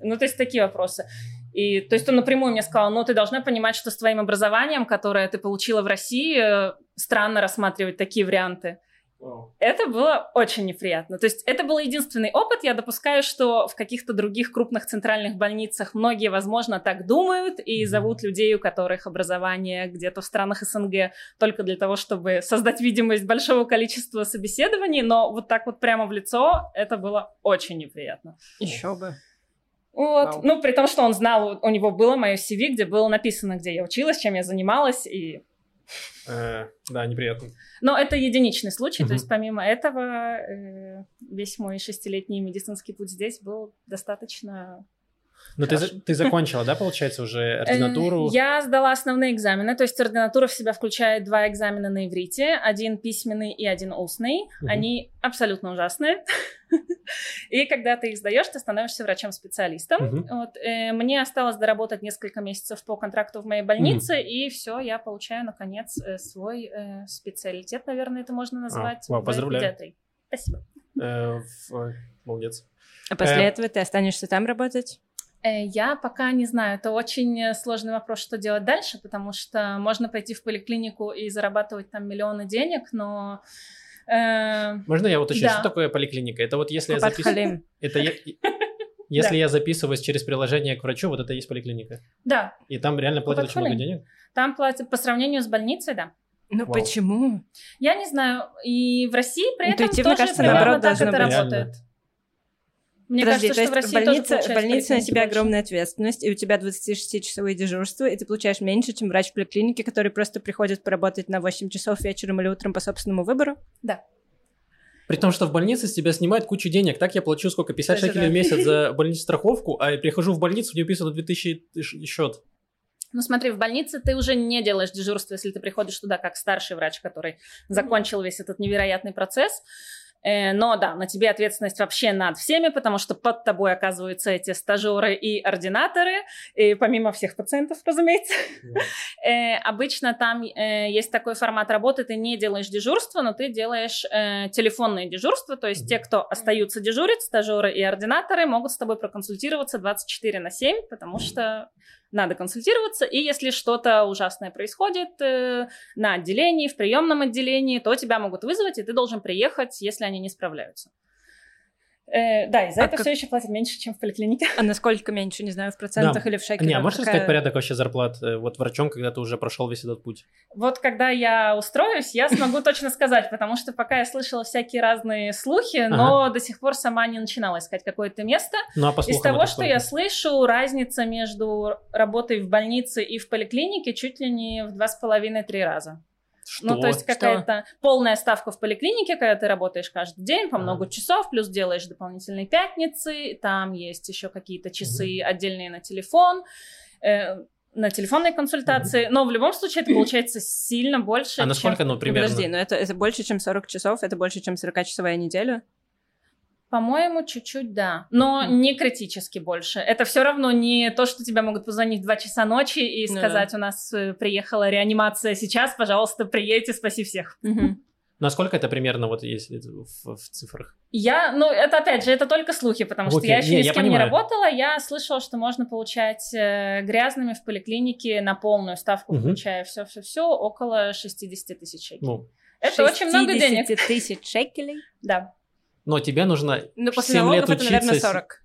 ну, то есть такие вопросы. И, то есть он напрямую мне сказал, ну, ты должна понимать, что с твоим образованием, которое ты получила в России, э, странно рассматривать такие варианты. Это было очень неприятно. То есть это был единственный опыт. Я допускаю, что в каких-то других крупных центральных больницах многие, возможно, так думают и зовут людей, у которых образование где-то в странах СНГ только для того, чтобы создать видимость большого количества собеседований. Но вот так вот прямо в лицо это было очень неприятно. Еще бы. Вот. Вау. Ну, при том, что он знал, у него было мое CV, где было написано, где я училась, чем я занималась, и да, неприятно. Но это единичный случай, то есть помимо этого э, весь мой шестилетний медицинский путь здесь был достаточно ну, ты, ты закончила, да, получается, уже э, ординатуру? Я сдала основные экзамены, то есть ординатура в себя включает два экзамена на иврите, один письменный и один устный. Угу. Они абсолютно ужасные. И когда ты их сдаешь, ты становишься врачом-специалистом. Угу. Вот, э, мне осталось доработать несколько месяцев по контракту в моей больнице, угу. и все, я получаю, наконец, э, свой э, специалитет, наверное, это можно назвать. А, вау, поздравляю. Педиатрии. Спасибо. Э, молодец. А после э, этого ты останешься там работать? Э, я пока не знаю. Это очень сложный вопрос, что делать дальше, потому что можно пойти в поликлинику и зарабатывать там миллионы денег, но... Э, можно я уточню, да. что такое поликлиника? Это вот если я записываю... Это я... Если да. я записываюсь через приложение к врачу, вот это и есть поликлиника? Да. И там реально платят очень много денег? Там платят по сравнению с больницей, да. Ну почему? Я не знаю. И в России при этом тоже кажется, примерно так это работает. Мне Подожди, кажется, то есть что в больнице, в больнице на тебя больше. огромная ответственность, и у тебя 26-часовые дежурства, и ты получаешь меньше, чем врач в поликлинике, который просто приходит поработать на 8 часов вечером или утром по собственному выбору? Да. При том, что в больнице с тебя снимают кучу денег. Так я плачу сколько? 50 Кстати, шекелей да. в месяц за больницу страховку, а я прихожу в больницу, мне писано 2000 счет. Ну смотри, в больнице ты уже не делаешь дежурство, если ты приходишь туда как старший врач, который закончил весь этот невероятный процесс. Э, но да, на тебе ответственность вообще над всеми, потому что под тобой оказываются эти стажеры и ординаторы, и помимо всех пациентов, разумеется. Yeah. Обычно там э, есть такой формат работы, ты не делаешь дежурство, но ты делаешь э, телефонные дежурства, то есть те, кто остаются дежурить, стажеры и ординаторы, могут с тобой проконсультироваться 24 на 7, потому что надо консультироваться, и если что-то ужасное происходит э, на отделении, в приемном отделении, то тебя могут вызвать, и ты должен приехать, если они не справляются. Э, да, и за А это как- все еще платят меньше, чем в поликлинике. А насколько меньше, не знаю, в процентах Да. или в шекелях? Не, а можешь Какая- рассказать порядок вообще зарплат э, вот врачом, когда ты уже прошел весь этот путь? Вот когда я устроюсь, я смогу точно сказать, потому что пока я слышала всякие разные слухи, но до сих пор сама не начинала искать какое-то место. Ну, а по Из того, что сколько? я слышу, разница между работой в больнице и в поликлинике чуть ли не в два с половиной-три раза. Что? Ну, то есть какая-то полная ставка в поликлинике, когда ты работаешь каждый день по много часов, плюс делаешь дополнительные пятницы, там есть еще какие-то часы отдельные на телефон, э, на телефонные консультации, но в любом случае это получается сильно больше, А насколько, чем... ну, Ну, примерно? Подожди, но это, это больше, чем 40 часов, это больше, чем 40-часовая неделя? По-моему, чуть-чуть да, но Мгм. не критически больше. Это все равно не то, что тебя могут позвонить в 2 часа ночи и Ну сказать, у нас э, приехала реанимация сейчас, пожалуйста, приедьте, спаси всех. Мгм. Насколько это примерно, вот если в, в цифрах? Я, ну, это опять же, это только слухи, потому что Окей, я еще не, ни с кем не работала. Я слышала, что можно получать э, грязными в поликлинике на полную ставку, Мгм. включая все-все-все, около 60 тысяч шекелей. Ну, это очень много денег. 60 тысяч шекелей? Да. Но тебе нужно Ну, после 7 лет налогов это, наверное, учиться с- 40.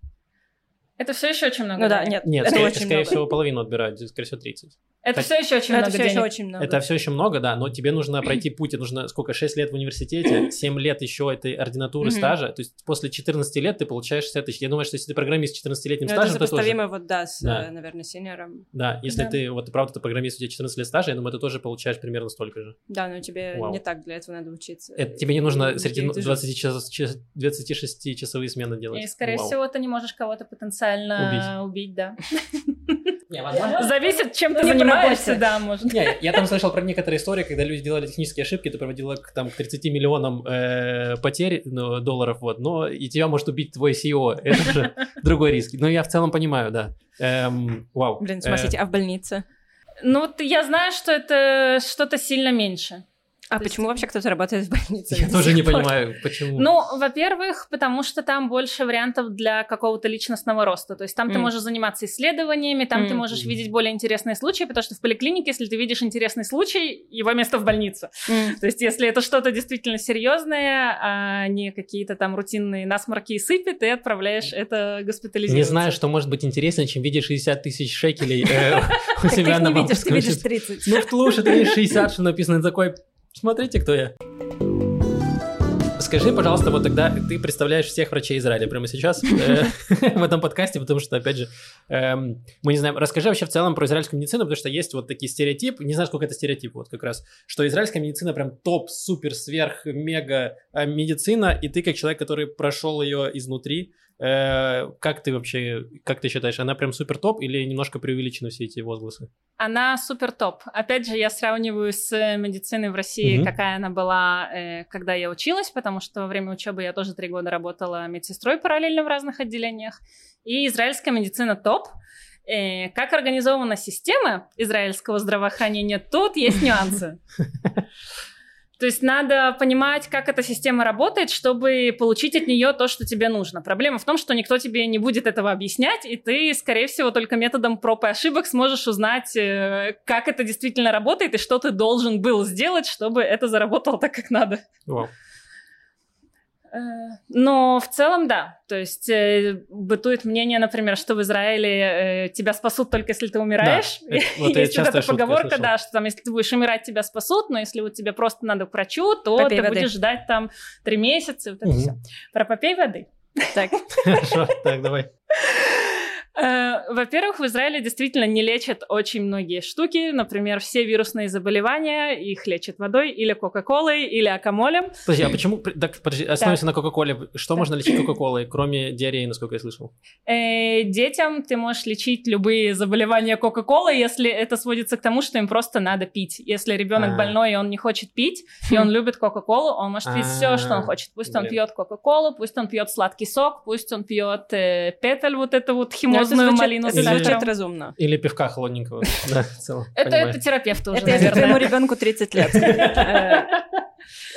Это все еще очень много Ну да, нет, Нет, это скорее, очень скорее много. всего, половину отбирают, скорее всего, 30. Это Так- все еще очень Но много это все еще очень много. Это все еще много, да, но тебе нужно пройти путь, тебе нужно сколько, 6 лет в университете, 7 лет еще этой ординатуры стажа, то есть после 14 лет ты получаешь 60 тысяч. Я думаю, что если ты программист с 14-летним Ну, это стажем, то тоже... сопоставимо вот, да, с, Да. э, наверное, сеньором. Да, если Да. ты, вот ты правда, ты программист, у тебя 14 лет стажа, я думаю, ты тоже получаешь примерно столько же. Да, но тебе Вау. не так для этого надо учиться. Это тебе не нужно среди и ну, ты же- 20 час, час- 26-часовые смены делать. И, скорее Вау. всего, ты не можешь кого-то потенциально убить, да. Не, возможно- Зависит, чем ты Не занимаешься, да, может. Не, я там слышал про некоторые истории, когда люди делали технические ошибки, это приводило к, там, к 30 миллионам э, потерь ну, долларов, вот, но и тебя может убить твой CEO, это же другой риск. Но я в целом понимаю, да. Эм, вау. Блин, Э, смотрите, а в больнице? Ну, вот я знаю, что это что-то сильно меньше. А То есть- почему вообще кто-то работает в больнице? Я тоже не понимаю, почему. Ну, во-первых, потому что там больше вариантов для какого-то личностного роста. То есть там ты М. можешь заниматься исследованиями, там ты М. можешь видеть более интересные случаи, потому что в поликлинике, если ты видишь интересный случай, его место в больнице. М. То есть если это что-то действительно серьезное, а не какие-то там рутинные насморки и сыпи, ты отправляешь это госпитализироваться. Не знаю, что может быть интереснее, чем видеть 60 тысяч шекелей э, у ты себя на видишь, ты видишь счету. 30. Ну, в лучше ты видишь 60, что написано ты такой, смотрите, кто я. Скажи, пожалуйста, вот тогда ты представляешь всех врачей Израиля прямо сейчас э, в этом подкасте, потому что, опять же, эм, мы не знаем. Расскажи вообще в целом про израильскую медицину, потому что есть вот такие стереотипы, не знаю, сколько это стереотип, вот как раз, что израильская медицина прям топ, супер, сверх, мега э, медицина, и ты как человек, который прошел ее изнутри, как ты вообще, как ты считаешь, она прям супер топ или немножко преувеличены все эти возгласы? Она супер топ. Опять же, я сравниваю с медициной в России, Мгм. какая она была, э, когда я училась, потому что во время учебы я тоже три года работала медсестрой параллельно в разных отделениях. И израильская медицина топ. Э, как организована система израильского здравоохранения, тут есть нюансы. То есть надо понимать, как эта система работает, чтобы получить от нее то, что тебе нужно. Проблема в том, что никто тебе не будет этого объяснять, и ты, скорее всего, только методом проб и ошибок сможешь узнать, э, как это действительно работает и что ты должен был сделать, чтобы это заработало так, как надо. Вау. Э, Но в целом, да. То есть э, бытует мнение, например, что в Израиле э, тебя спасут только если ты умираешь. Да, это- вот Есть вот эта поговорка, да, что там, если ты будешь умирать, тебя спасут, но если вот тебе просто надо к врачу, то Попей ты воды. будешь ждать там три месяца, и вот это Мгм. все. Про попей воды. Так, Хорошо, так, давай. Э, Во-первых, в Израиле действительно не лечат очень многие штуки. Например, все вирусные заболевания их лечат водой или кока-колой, или акамолем. Подожди, а почему... Так, подожди, остановимся на Кока-Коле. Что можно лечить Кока-Колой, кроме диареи, насколько я слышал? Э, Детям ты можешь лечить любые заболевания кока-колы, если это сводится к тому, что им просто надо пить. Если ребенок А. больной, и он не хочет пить, и он любит кока-колу, он может пить все, что он А, хочет. Пусть он пьет кока-колу, пусть он пьет сладкий сок, пусть он пьет э, петель, вот эту вот Ну, звучит- малину это Или- звучит разумно. Или пивка холодненького? Это, терапевт уже, Это если твоему ребенку 30 лет.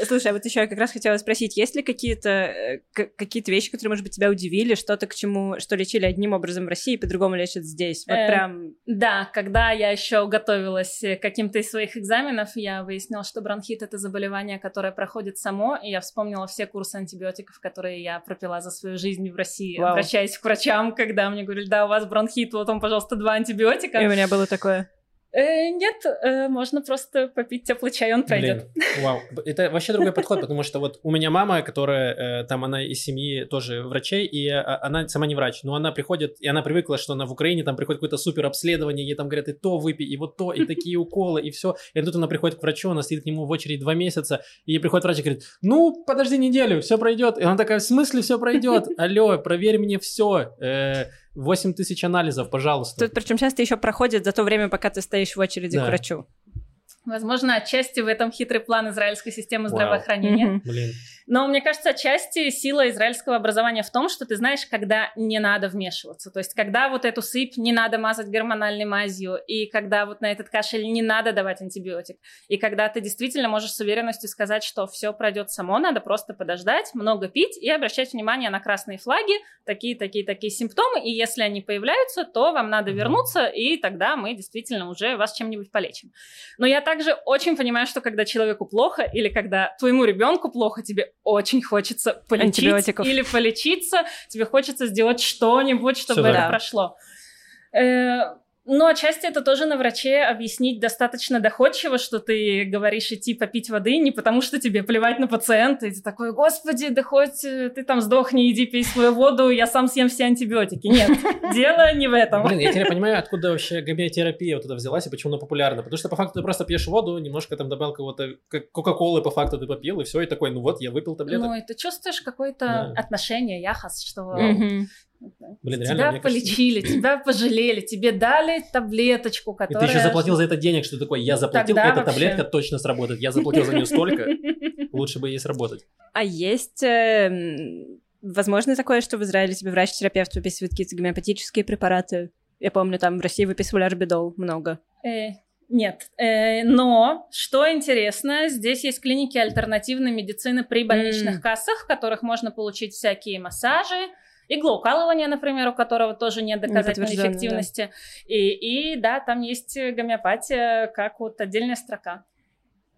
Слушай, а вот еще я как раз хотела спросить, есть ли какие-то э, какие-то вещи, которые, может быть, тебя удивили, что-то к чему, что лечили одним образом в России, по-другому лечат здесь? Вот Э, прям... Да, когда я еще готовилась к каким-то из своих экзаменов, я выяснила, что бронхит это заболевание, которое проходит само, и я вспомнила все курсы антибиотиков, которые я пропила за свою жизнь в России, Вау. обращаясь к врачам, когда мне говорили, да, у вас бронхит, вот он, пожалуйста, два антибиотика. И у меня было такое. Э, нет, э, можно просто попить теплый чай, он пройдет. Вау. Это вообще другой подход, потому что вот у меня мама, которая, э, там, она из семьи тоже врачей, и э, она сама не врач, но она приходит, и она привыкла, что она в Украине, там приходит какое-то супер обследование, ей там говорят, и то выпей, и вот то, и такие уколы, и все. И тут она приходит к врачу, она стоит к нему в очередь два месяца, и ей приходит врач и говорит, ну, подожди неделю, все пройдет. И она такая, в смысле все пройдет? Алло, проверь мне все. 8 тысяч анализов, пожалуйста. Тут причем часто еще проходит за то время, пока ты стоишь в очереди Да. к врачу. Возможно, отчасти в этом хитрый план израильской системы здравоохранения. Блин. Но мне кажется, отчасти сила израильского образования в том, что ты знаешь, когда не надо вмешиваться. То есть, когда вот эту сыпь не надо мазать гормональной мазью, и когда вот на этот кашель не надо давать антибиотик, и когда ты действительно можешь с уверенностью сказать, что все пройдет само, надо просто подождать, много пить и обращать внимание на красные флаги, такие, такие, такие симптомы, и если они появляются, то вам надо вернуться, и тогда мы действительно уже вас чем-нибудь полечим. Но я также очень понимаю, что когда человеку плохо, или когда твоему ребенку плохо, тебе очень хочется полечить или полечиться, тебе хочется сделать что-нибудь, чтобы Всё это так. прошло. Э, Но отчасти это тоже на враче объяснить достаточно доходчиво, что ты говоришь идти попить воды не потому, что тебе плевать на пациента, и ты такой, господи, да хоть э, ты там сдохни, иди пей свою воду, я сам съем все антибиотики. Нет, дело не в этом. Блин, я теперь понимаю, откуда вообще гомеотерапия вот эта взялась и почему она популярна. Потому что по факту ты просто пьешь воду, немножко там добавил кого-то как Кока-Колы по факту ты попил, и все, и такой, ну вот, я выпил таблеток. Ну, и ты чувствуешь какое-то Да. отношение, яхас, что Блин, реально, тебя мне кажется- полечили, тебя пожалели, тебе дали таблеточку, И которая... ты еще заплатил за это денег, что ты такой, я заплатил, Тогда эта вообще. таблетка точно сработает. Я заплатил за нее столько, лучше бы ей сработать. А есть... э, м, возможно такое, что в Израиле тебе врач-терапевт выписывает какие-то гомеопатические препараты? Я помню, там в России выписывали арбидол много. Э, Нет, Э, но что интересно, здесь есть клиники альтернативной медицины при больничных М. кассах, в которых можно получить всякие массажи, иглоукалывание, например, у которого тоже нет доказательной Неподтверждённое, да. эффективности. И, и да, там есть гомеопатия как вот отдельная строка.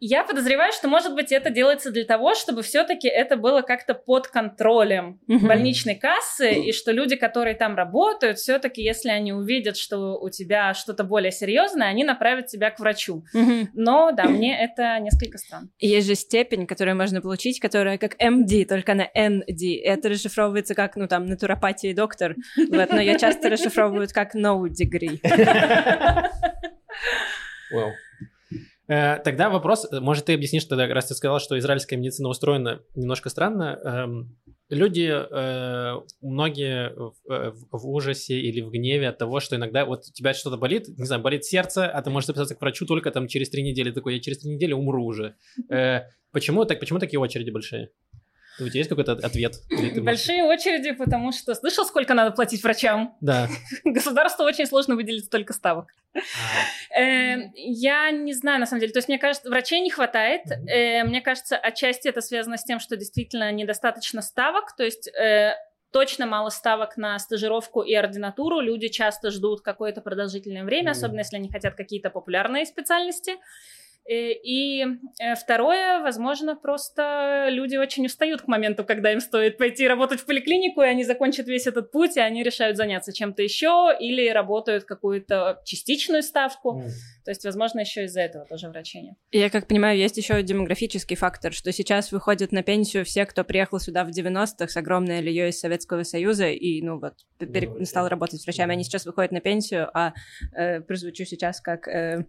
Я подозреваю, что, может быть, это делается для того, чтобы все-таки это было как-то под контролем больничной кассы, и что люди, которые там работают, все-таки, если они увидят, что у тебя что-то более серьезное, они направят тебя к врачу. Но да, мне это несколько странно. Есть же степень, которую можно получить, которая как MD, только на ND. Это расшифровывается как, ну, там, натуропатия и доктор. Вот, но я часто расшифровывают как no degree. Вау. Э, Тогда вопрос, э, может, ты объяснишь тогда, раз ты сказал, что израильская медицина устроена немножко странно. Эм, Люди, э, многие в, ужасе или в гневе от того, что иногда вот у тебя что-то болит, не знаю, болит сердце, а ты можешь записаться к врачу только там через три недели. Такой, я через три недели умру уже. Почему, так, почему такие очереди большие? У тебя есть какой-то ответ? Большие очереди, потому что слышал, сколько надо платить врачам? Да. Государству очень сложно выделить столько ставок. Э, Я не знаю, на самом деле. То есть, мне кажется, врачей не хватает. Э, Мне кажется, отчасти это связано с тем, что действительно недостаточно ставок. То есть, э, точно мало ставок на стажировку и ординатуру. Люди часто ждут какое-то продолжительное время, особенно если они хотят какие-то популярные специальности. Э, И э, второе, возможно, просто люди очень устают к моменту, когда им стоит пойти работать в поликлинику, и они закончат весь этот путь, и они решают заняться чем-то еще, или работают какую-то частичную ставку. М. То есть, возможно, еще из-за этого тоже нет. И Я как понимаю, есть еще демографический фактор, что сейчас выходят на пенсию все, кто приехал сюда в 90-х с огромной алией из Советского Союза и, ну вот, пере- Ну, стал работать врачами. Они сейчас выходят на пенсию, а э, прозвучу сейчас как э,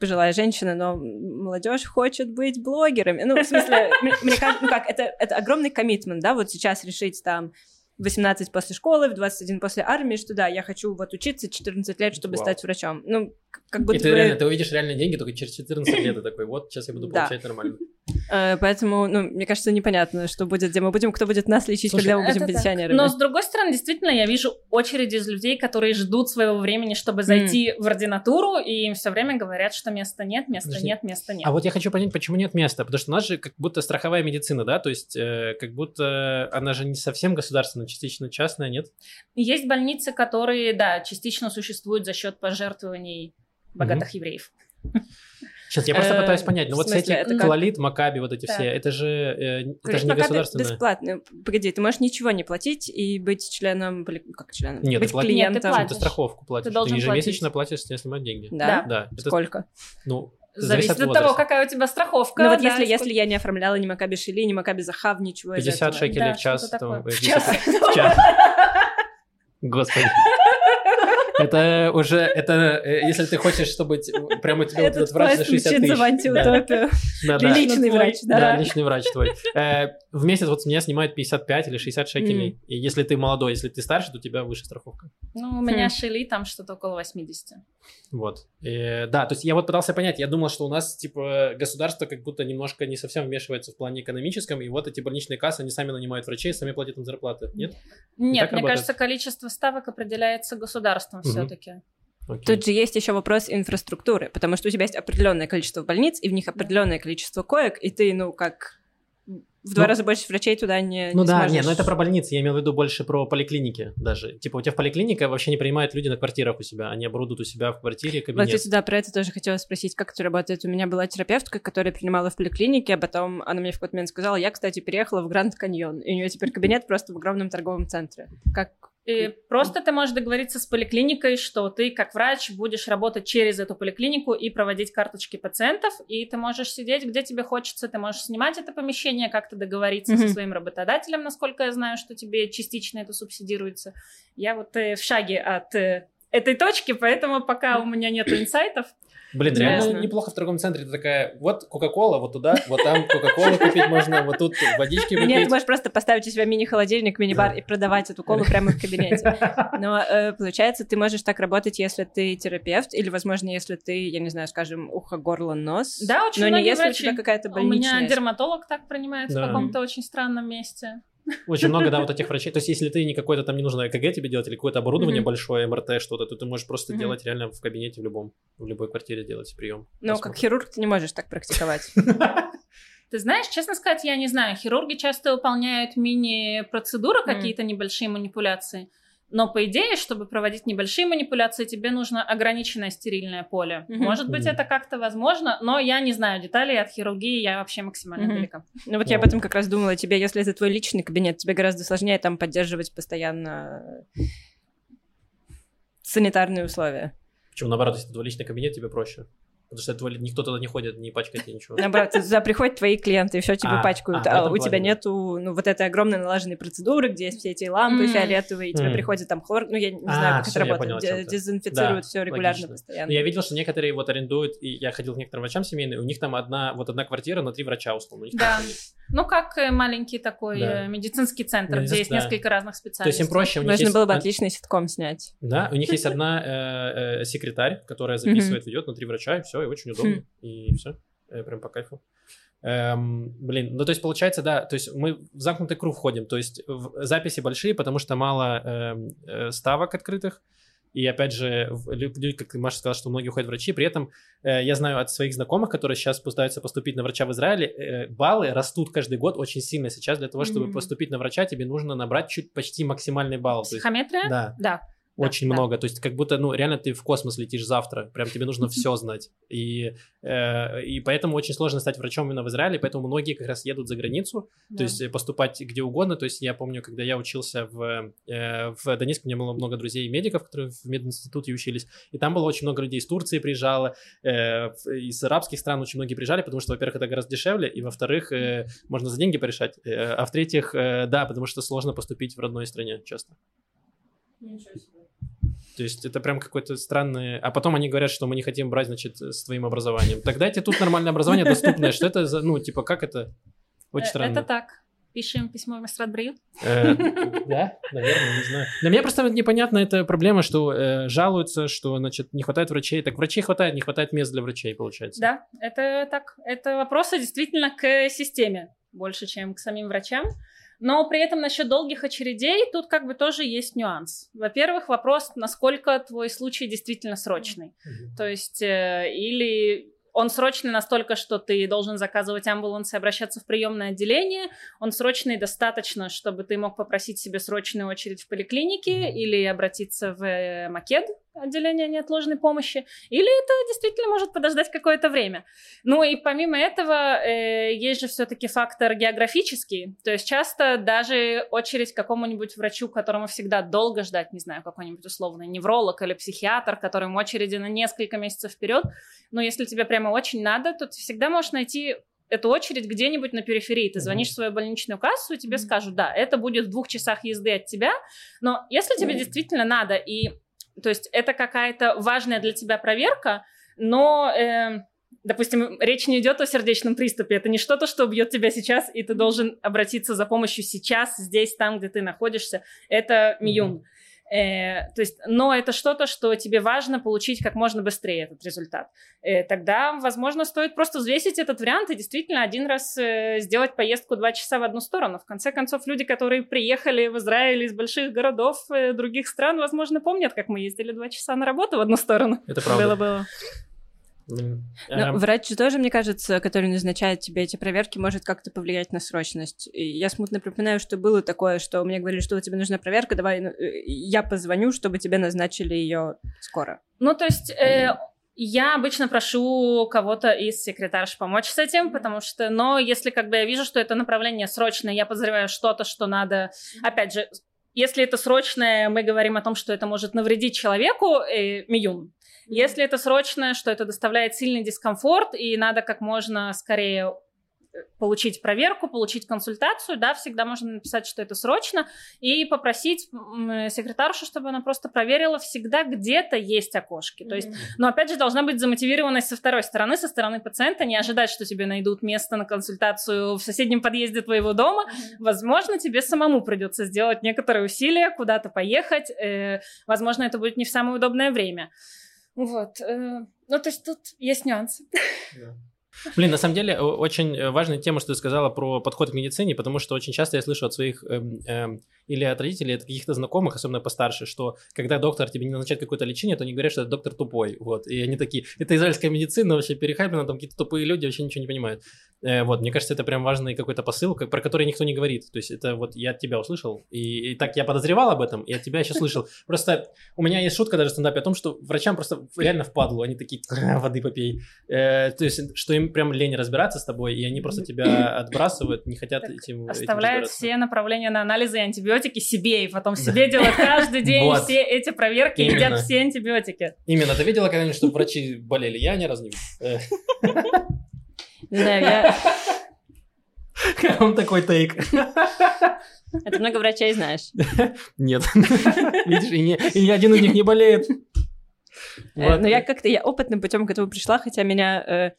пожилая женщина, но молодежь хочет быть блогерами. Ну, в смысле, мне кажется, ну как, это, это огромный коммитмент, да, вот сейчас решить там в 18 после школы, в 21 после армии, что да, я хочу вот учиться 14 лет, чтобы Вау. стать врачом. Ну, как И будто ты бы... реально, ты увидишь реальные деньги только через 14 лет, и такой, вот, сейчас я буду Да. получать нормально. Э, Поэтому, ну, мне кажется, непонятно, что будет, где мы будем, кто будет нас лечить, Слушай, когда мы будем так. пенсионерами. Но с другой стороны, действительно, я вижу очереди из людей, которые ждут своего времени, чтобы зайти в ординатуру, и им все время говорят, что места нет, места Подожди. нет, места нет. А вот я хочу понять, почему нет места. Потому что у нас же как будто страховая медицина, да? То есть э, как будто она же не совсем государственная, частично частная, нет? Есть больницы, которые, да, частично существуют за счет пожертвований богатых евреев. Сейчас я просто Э, пытаюсь понять. Ну вот как? Клалит, Макаби, вот эти все, это же, э, это же не государственное. бесплатно. Погоди, ты можешь ничего не платить и быть членом... Как членом? Нет, ты быть платишь. Нет, ты клиентом. платишь. Ты страховку платишь. Ты, должен ежемесячно платишь, если снимать деньги. Да? Да. это- Сколько? ну, Зависит от того, возраста. какая у тебя страховка. Ну вот да, если, сколько- если я не оформляла ни Макаби Шили, ни Макаби Захав, ничего из 50 этого. шекелей Да, в час. там, э, В 10 час. В час. Господи. Это уже, это, э, если ты хочешь, чтобы прямо тебе вот Этот врач за поезд 60 мчится тысяч. да. Личный врач, да. Да, личный врач твой. Э, В месяц вот с меня снимают 55 или 60 шекелей. И если ты молодой, если ты старше, то у тебя выше страховка. Ну, у меня Хм. шили там что-то около 80. Вот. Да, то есть я вот пытался понять, я думал, что у нас, типа, государство как будто немножко не совсем вмешивается в плане экономическом, и вот эти больничные кассы, они сами нанимают врачей, сами платят им зарплаты. Нет? Нет, мне работает? кажется, количество ставок определяется государством Все-таки. Окей. Тут же есть еще вопрос инфраструктуры, потому что у тебя есть определенное количество больниц, и в них определенное количество коек, и ты, ну, как в два Ну, раза больше врачей туда не Ну не да, сможешь. не, ну это про больницы, я имел в виду больше про поликлиники даже. Типа у тебя в поликлинике вообще не принимают люди на квартирах у себя, они оборудуют у себя в квартире Вот, кабинет. кстати, да, про это тоже хотела спросить, как это работает. У меня была терапевтка, которая принимала в поликлинике, а потом она мне в какой-то момент сказала, я, кстати, переехала в Гранд Каньон, и у нее теперь кабинет просто в огромном торговом центре. Как И просто ты можешь договориться с поликлиникой, что ты как врач будешь работать через эту поликлинику и проводить карточки пациентов, и ты можешь сидеть где тебе хочется, ты можешь снимать это помещение, как-то договориться Мгм. со своим работодателем, насколько я знаю, что тебе частично это субсидируется. Я вот э, в шаге от э, этой точки, поэтому пока у меня нет инсайтов. Блин, Ясно. реально неплохо в торговом центре. Ты такая, вот Кока-Кола, вот туда, вот там Кока-Колу купить можно, вот тут водички Нет, ты выпить. можешь просто поставить у себя мини-холодильник, мини-бар и продавать эту колу прямо в кабинете. Но э, получается, ты можешь так работать, если ты терапевт, или, возможно, если ты, я не знаю, скажем, ухо, горло, нос. Да, очень Но не если врачи. у тебя какая-то У больничная... меня дерматолог так принимает Да. в каком-то очень странном месте. Очень много, да, вот этих врачей. То есть, если ты не какой-то там не нужно ЭКГ тебе делать или какое-то оборудование Мгм. большое, МРТ, что-то, то ты можешь просто Мгм. делать реально в кабинете в любом, в любой квартире делать прием. Но как хирург ты не можешь так практиковать. Ты знаешь, честно сказать, я не знаю. Хирурги часто выполняют мини-процедуры, какие-то небольшие манипуляции. Но по идее, чтобы проводить небольшие манипуляции, тебе нужно ограниченное стерильное поле. Мгм. Может быть, Мгм. это как-то возможно, но я не знаю деталей от хирургии, я вообще максимально Мгм. далека. Ну вот я об этом как раз думала. Тебе, если это твой личный кабинет, тебе гораздо сложнее там поддерживать постоянно санитарные условия. Почему, наоборот, если это твой личный кабинет, тебе проще. Потому что это твой- никто туда не ходит, не пачкает тебе ничего. Наоборот, туда приходят твои клиенты, и все тебе А, пачкают. а, А, у тебя нету, ну, вот этой огромной налаженной процедуры, где есть все эти лампы М. фиолетовые, и тебе М. приходит там хлор. Ну, я не А, знаю, как всё, это работает. понял. Дезинфицируют Да, все регулярно, логично. постоянно. Но я видел, что некоторые вот арендуют, и я ходил к некоторым врачам семейным, у них там одна, вот одна квартира на три врача, условно. Да. Ну, как э, маленький такой Да. э, медицинский центр, где Медицинский, есть да. несколько разных То есть специальностей. им проще, у них Можно есть было бы отличный ситком снять. Да, у них есть одна э, секретарь, которая записывает, ведет на три врача, и все, и очень удобно, Хм. и все, прям по кайфу. Эм, блин, ну то есть получается, да, то есть мы в замкнутый круг входим, то есть в- записи большие, потому что мало эм, э, ставок открытых, и опять же, люди, как Маша сказала, что многие уходят врачи, при этом э, я знаю от своих знакомых, которые сейчас пытаются поступить на врача в Израиле, э, баллы растут каждый год очень сильно. Сейчас для того, чтобы Мгм. поступить на врача, тебе нужно набрать чуть почти максимальный балл. То есть- Психометрия? да, Да. Очень да. много. То есть, как будто, ну, реально ты в космос летишь завтра. Прям тебе нужно все знать. И, э, и поэтому очень сложно стать врачом именно в Израиле. Поэтому многие как раз едут за границу. да. То есть, э, поступать где угодно. То есть, я помню, когда я учился в, э, в Донецке, у меня было много друзей медиков, которые в мединституте учились. И там было очень много людей из Турции приезжало, э, из арабских стран очень многие приезжали, потому что, во-первых, это гораздо дешевле, и, во-вторых, э, можно за деньги порешать. Э, а в-третьих, э, да, потому что сложно поступить в родной стране часто. То есть это прям какой-то странный... А потом они говорят, что мы не хотим брать, значит, с твоим образованием. Так дайте тут нормальное образование доступное. Что это за... Ну, типа, как это? Очень Э, странно. Это так. Пишем письмо в Мастрат Брил. Э, да, наверное, не знаю. Для меня просто непонятна эта проблема, что э, жалуются, что, значит, не хватает врачей. Так врачей хватает, не хватает мест для врачей, получается. Да, это так. Это вопросы действительно к системе больше, чем к самим врачам. Но при этом насчет долгих очередей тут как бы тоже есть нюанс. Во-первых, вопрос, насколько твой случай действительно срочный. Mm-hmm. То есть, э, или он срочный настолько, что ты должен заказывать амбуланс и обращаться в приемное отделение. Он срочный достаточно, чтобы ты мог попросить себе срочную очередь в поликлинике mm-hmm. или обратиться в э, МАКЕД, отделение неотложной помощи, или это действительно может подождать какое-то время. Ну и помимо этого, э, есть же все-таки фактор географический, то есть часто даже очередь к какому-нибудь врачу, которому всегда долго ждать, не знаю, какой-нибудь условный невролог или психиатр, которым очереди на несколько месяцев вперед, но если тебе прямо очень надо, то ты всегда можешь найти эту очередь где-нибудь на периферии. Ты звонишь в свою больничную кассу, и тебе скажут, да, это будет в двух часах езды от тебя, но если тебе действительно надо, и то есть это какая-то важная для тебя проверка, но, э, допустим, речь не идет о сердечном приступе. Это не что-то, что бьет тебя сейчас, и ты должен обратиться за помощью сейчас, здесь, там, где ты находишься. Это миюн. Mm-hmm. Э, то есть, но это что-то, что тебе важно получить как можно быстрее этот результат. Э, тогда, возможно, стоит просто взвесить этот вариант и действительно один раз э, сделать поездку два часа в одну сторону. В конце концов, люди, которые приехали в Израиль из больших городов э, других стран, возможно, помнят, как мы ездили два часа на работу в одну сторону. Это правда. Было-было. Но эм. врач тоже, мне кажется, который назначает тебе эти проверки, может как-то повлиять на срочность. И я смутно припоминаю, что было такое, что мне говорили, что у тебя нужна проверка, давай ну, э, я позвоню, чтобы тебе назначили ее скоро. Ну, то есть... Э, я обычно прошу кого-то из секретарш помочь с этим, потому что, но если как бы я вижу, что это направление срочное, я подозреваю что-то, что надо, опять же, если это срочное, мы говорим о том, что это может навредить человеку, э, миюн, если это срочное, что это доставляет сильный дискомфорт, и надо как можно скорее э, получить проверку, получить консультацию, да, всегда можно написать, что это срочно, и попросить секретаршу, чтобы она просто проверила, всегда где-то есть окошки. То есть, но опять же, должна быть замотивированность со второй стороны, со стороны пациента, не ожидать, что тебе найдут место на консультацию в соседнем подъезде твоего дома. Возможно, тебе самому придется сделать некоторые усилия, куда-то поехать. Э, возможно, это будет не в самое удобное время. Вот. Э, ну, то есть тут есть нюансы. Да. Блин, на самом деле очень важная тема, что ты сказала про подход к медицине, потому что очень часто я слышу от своих эм, эм, или от родителей, от каких-то знакомых, особенно постарше, что когда доктор тебе не назначает какое-то лечение, то они говорят, что это доктор тупой, вот, и они такие, это израильская медицина вообще перехайплена, там какие-то тупые люди вообще ничего не понимают. Э, вот, мне кажется, это прям важный какой-то посыл, как, про который никто не говорит, то есть это вот я от тебя услышал, и, и так я подозревал об этом, и от тебя еще слышал. Просто у меня есть шутка даже в стендапе о том, что врачам просто реально впадлу, они такие, воды попей, э, то есть, что им прям лень разбираться с тобой, и они просто тебя отбрасывают, не хотят так этим Оставляют этим все направления на анализы и антибиотики себе, и потом себе делают каждый день все эти проверки, и едят все антибиотики. Именно, ты видела когда-нибудь, чтобы врачи болели? Я ни разу не видел. Не знаю, я... Он такой тейк. А ты много врачей знаешь? Нет. Видишь, и, не, и ни один из них не болеет. Вот. Но я как-то, я опытным путем к этому пришла, хотя меня э,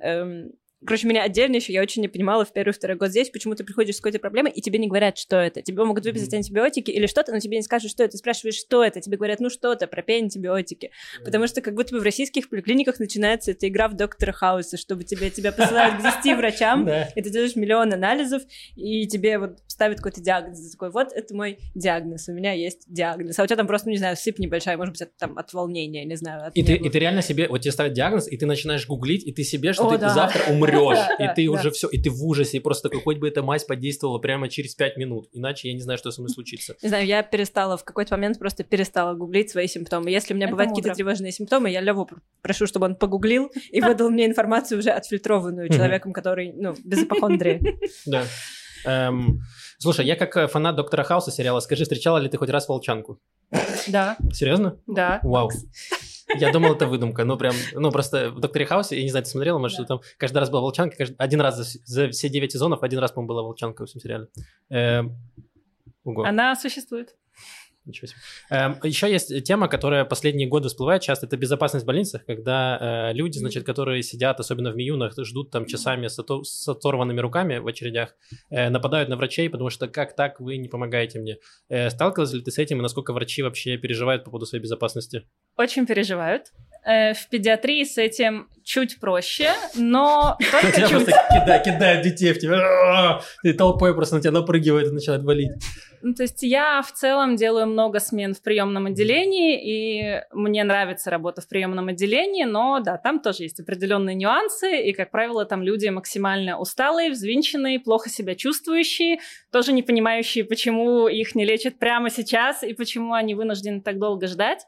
эм, Короче, меня отдельно еще, я очень не понимала в первый второй год здесь, почему ты приходишь с какой-то проблемой, и тебе не говорят, что это. Тебе могут выписать mm-hmm. антибиотики или что-то, но тебе не скажут, что это. Ты спрашиваешь, что это. Тебе говорят, ну что-то, пропей антибиотики. Mm-hmm. Потому что как будто бы в российских поликлиниках начинается эта игра в доктора Хауса, чтобы тебе, тебя посылают к 10 врачам, и ты делаешь миллион анализов, и тебе вот ставят какой-то диагноз. Ты такой, вот это мой диагноз, у меня есть диагноз. А у тебя там просто, ну, не знаю, сыпь небольшая, может быть, это там от волнения, не знаю. и, ты, и ты реально себе, вот тебе ставят диагноз, и ты начинаешь гуглить, и ты себе, что О, ты да. завтра умрешь, и ты уже все, и ты в ужасе, и просто такой, хоть бы эта мазь подействовала прямо через 5 минут, иначе я не знаю, что со мной случится. Не знаю, я перестала, в какой-то момент просто перестала гуглить свои симптомы. Если у меня бывают какие-то тревожные симптомы, я Леву прошу, чтобы он погуглил и выдал мне информацию уже отфильтрованную человеком, который, ну, без апохондрии. Да. Эм, слушай, я как фанат Доктора Хауса сериала, скажи, встречала ли ты хоть раз волчанку? Да. Серьезно? Да. Вау. Я думал, это выдумка, ну прям, ну просто в Докторе Хаусе, я не знаю, ты смотрела, может, да. там каждый раз была волчанка, каждый, один раз за, за все девять сезонов, один раз, по-моему, была волчанка во всем сериале. Э, Она существует. Ничего себе. Эм, еще есть тема, которая последние годы всплывает часто, это безопасность в больницах, когда э, люди, значит, которые сидят, особенно в миюнах, ждут там часами с, ото- с оторванными руками в очередях, э, нападают на врачей, потому что как так вы не помогаете мне? Э, сталкивалась ли ты с этим, и насколько врачи вообще переживают по поводу своей безопасности? Очень переживают. Э, в педиатрии с этим чуть проще, но только тебя чуть. просто кидают, кидают детей в тебя, и толпой просто на тебя напрыгивает и начинает валить. Ну, то есть я в целом делаю много смен в приемном отделении, и мне нравится работа в приемном отделении, но да, там тоже есть определенные нюансы, и, как правило, там люди максимально усталые, взвинченные, плохо себя чувствующие, тоже не понимающие, почему их не лечат прямо сейчас и почему они вынуждены так долго ждать.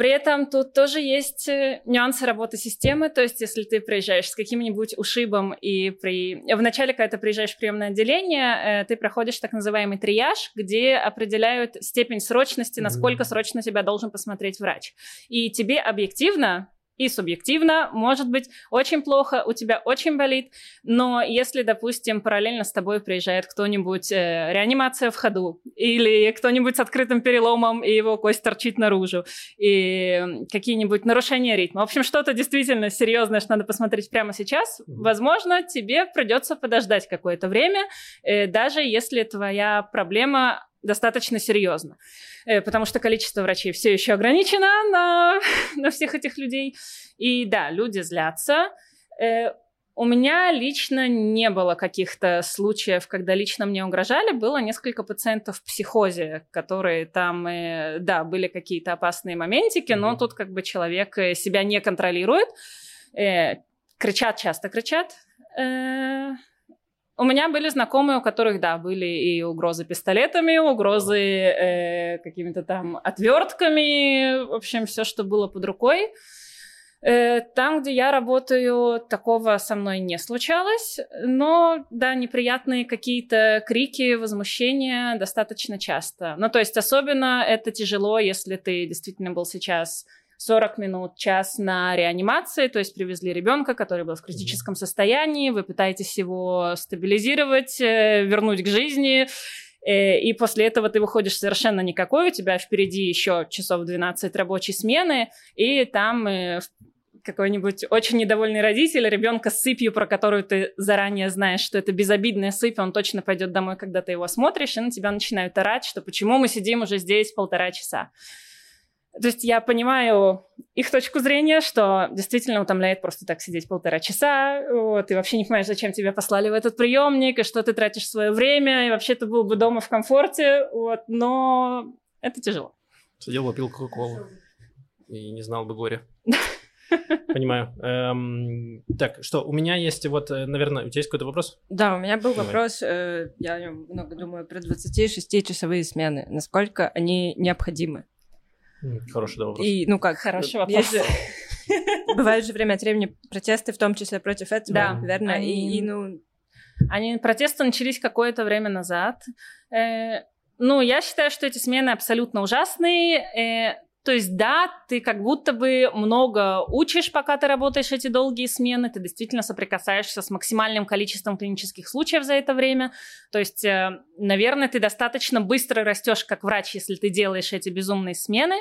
При этом тут тоже есть э, нюансы работы системы, то есть если ты приезжаешь с каким-нибудь ушибом и при... вначале, когда ты приезжаешь в приемное отделение, э, ты проходишь так называемый трияж, где определяют степень срочности, насколько срочно тебя должен посмотреть врач. И тебе объективно и субъективно, может быть, очень плохо, у тебя очень болит, но если, допустим, параллельно с тобой приезжает кто-нибудь, э, реанимация в ходу, или кто-нибудь с открытым переломом, и его кость торчит наружу, и какие-нибудь нарушения ритма. В общем, что-то действительно серьезное, что надо посмотреть прямо сейчас. Возможно, тебе придется подождать какое-то время, э, даже если твоя проблема достаточно серьезна. Э, Потому что количество врачей все еще ограничено на, на всех этих людей. И да, люди злятся. Э, У меня лично не было каких-то случаев, когда лично мне угрожали. Было несколько пациентов в психозе, которые там, э, да, были какие-то опасные моментики, но Мгм. тут как бы человек себя не контролирует. Кричат, часто кричат. У меня были знакомые, у которых, да, были и угрозы пистолетами, угрозы э, какими-то там отвертками, в общем, все, что было под рукой. Э, Там, где я работаю, такого со мной не случалось, но, да, неприятные какие-то крики, возмущения достаточно часто. Ну, то есть особенно это тяжело, если ты действительно был сейчас 40 минут, час на реанимации, то есть привезли ребенка, который был в критическом состоянии, вы пытаетесь его стабилизировать, э, вернуть к жизни, э, и после этого ты выходишь совершенно никакой, у тебя впереди еще часов 12 рабочей смены, и там э, какой-нибудь очень недовольный родитель, ребенка с сыпью, про которую ты заранее знаешь, что это безобидная сыпь, он точно пойдет домой, когда ты его смотришь, и на тебя начинают орать, что почему мы сидим уже здесь полтора часа. То есть я понимаю их точку зрения, что действительно утомляет просто так сидеть полтора часа, вот, и вообще не понимаешь, зачем тебя послали в этот приемник, и что ты тратишь свое время, и вообще ты был бы дома в комфорте, вот, но это тяжело. Сидел, попил кока-колу и не знал бы горя. Понимаю. Эм, так, что, у меня есть вот, э, наверное, у тебя есть какой-то вопрос? Да, у меня был Давай. вопрос, э, я о нем много думаю, про 26-часовые смены. Насколько они необходимы? Хороший да, вопрос. И, ну как, Хороший вопрос. же- Бывают же время от времени протесты, в том числе против этого, Да, верно? И, ну, Они, протесты начались какое-то время назад. Э, ну, я считаю, что эти смены абсолютно ужасные. Э, то есть, да, ты как будто бы много учишь, пока ты работаешь эти долгие смены, ты действительно соприкасаешься с максимальным количеством клинических случаев за это время. То есть, э, наверное, ты достаточно быстро растешь как врач, если ты делаешь эти безумные смены.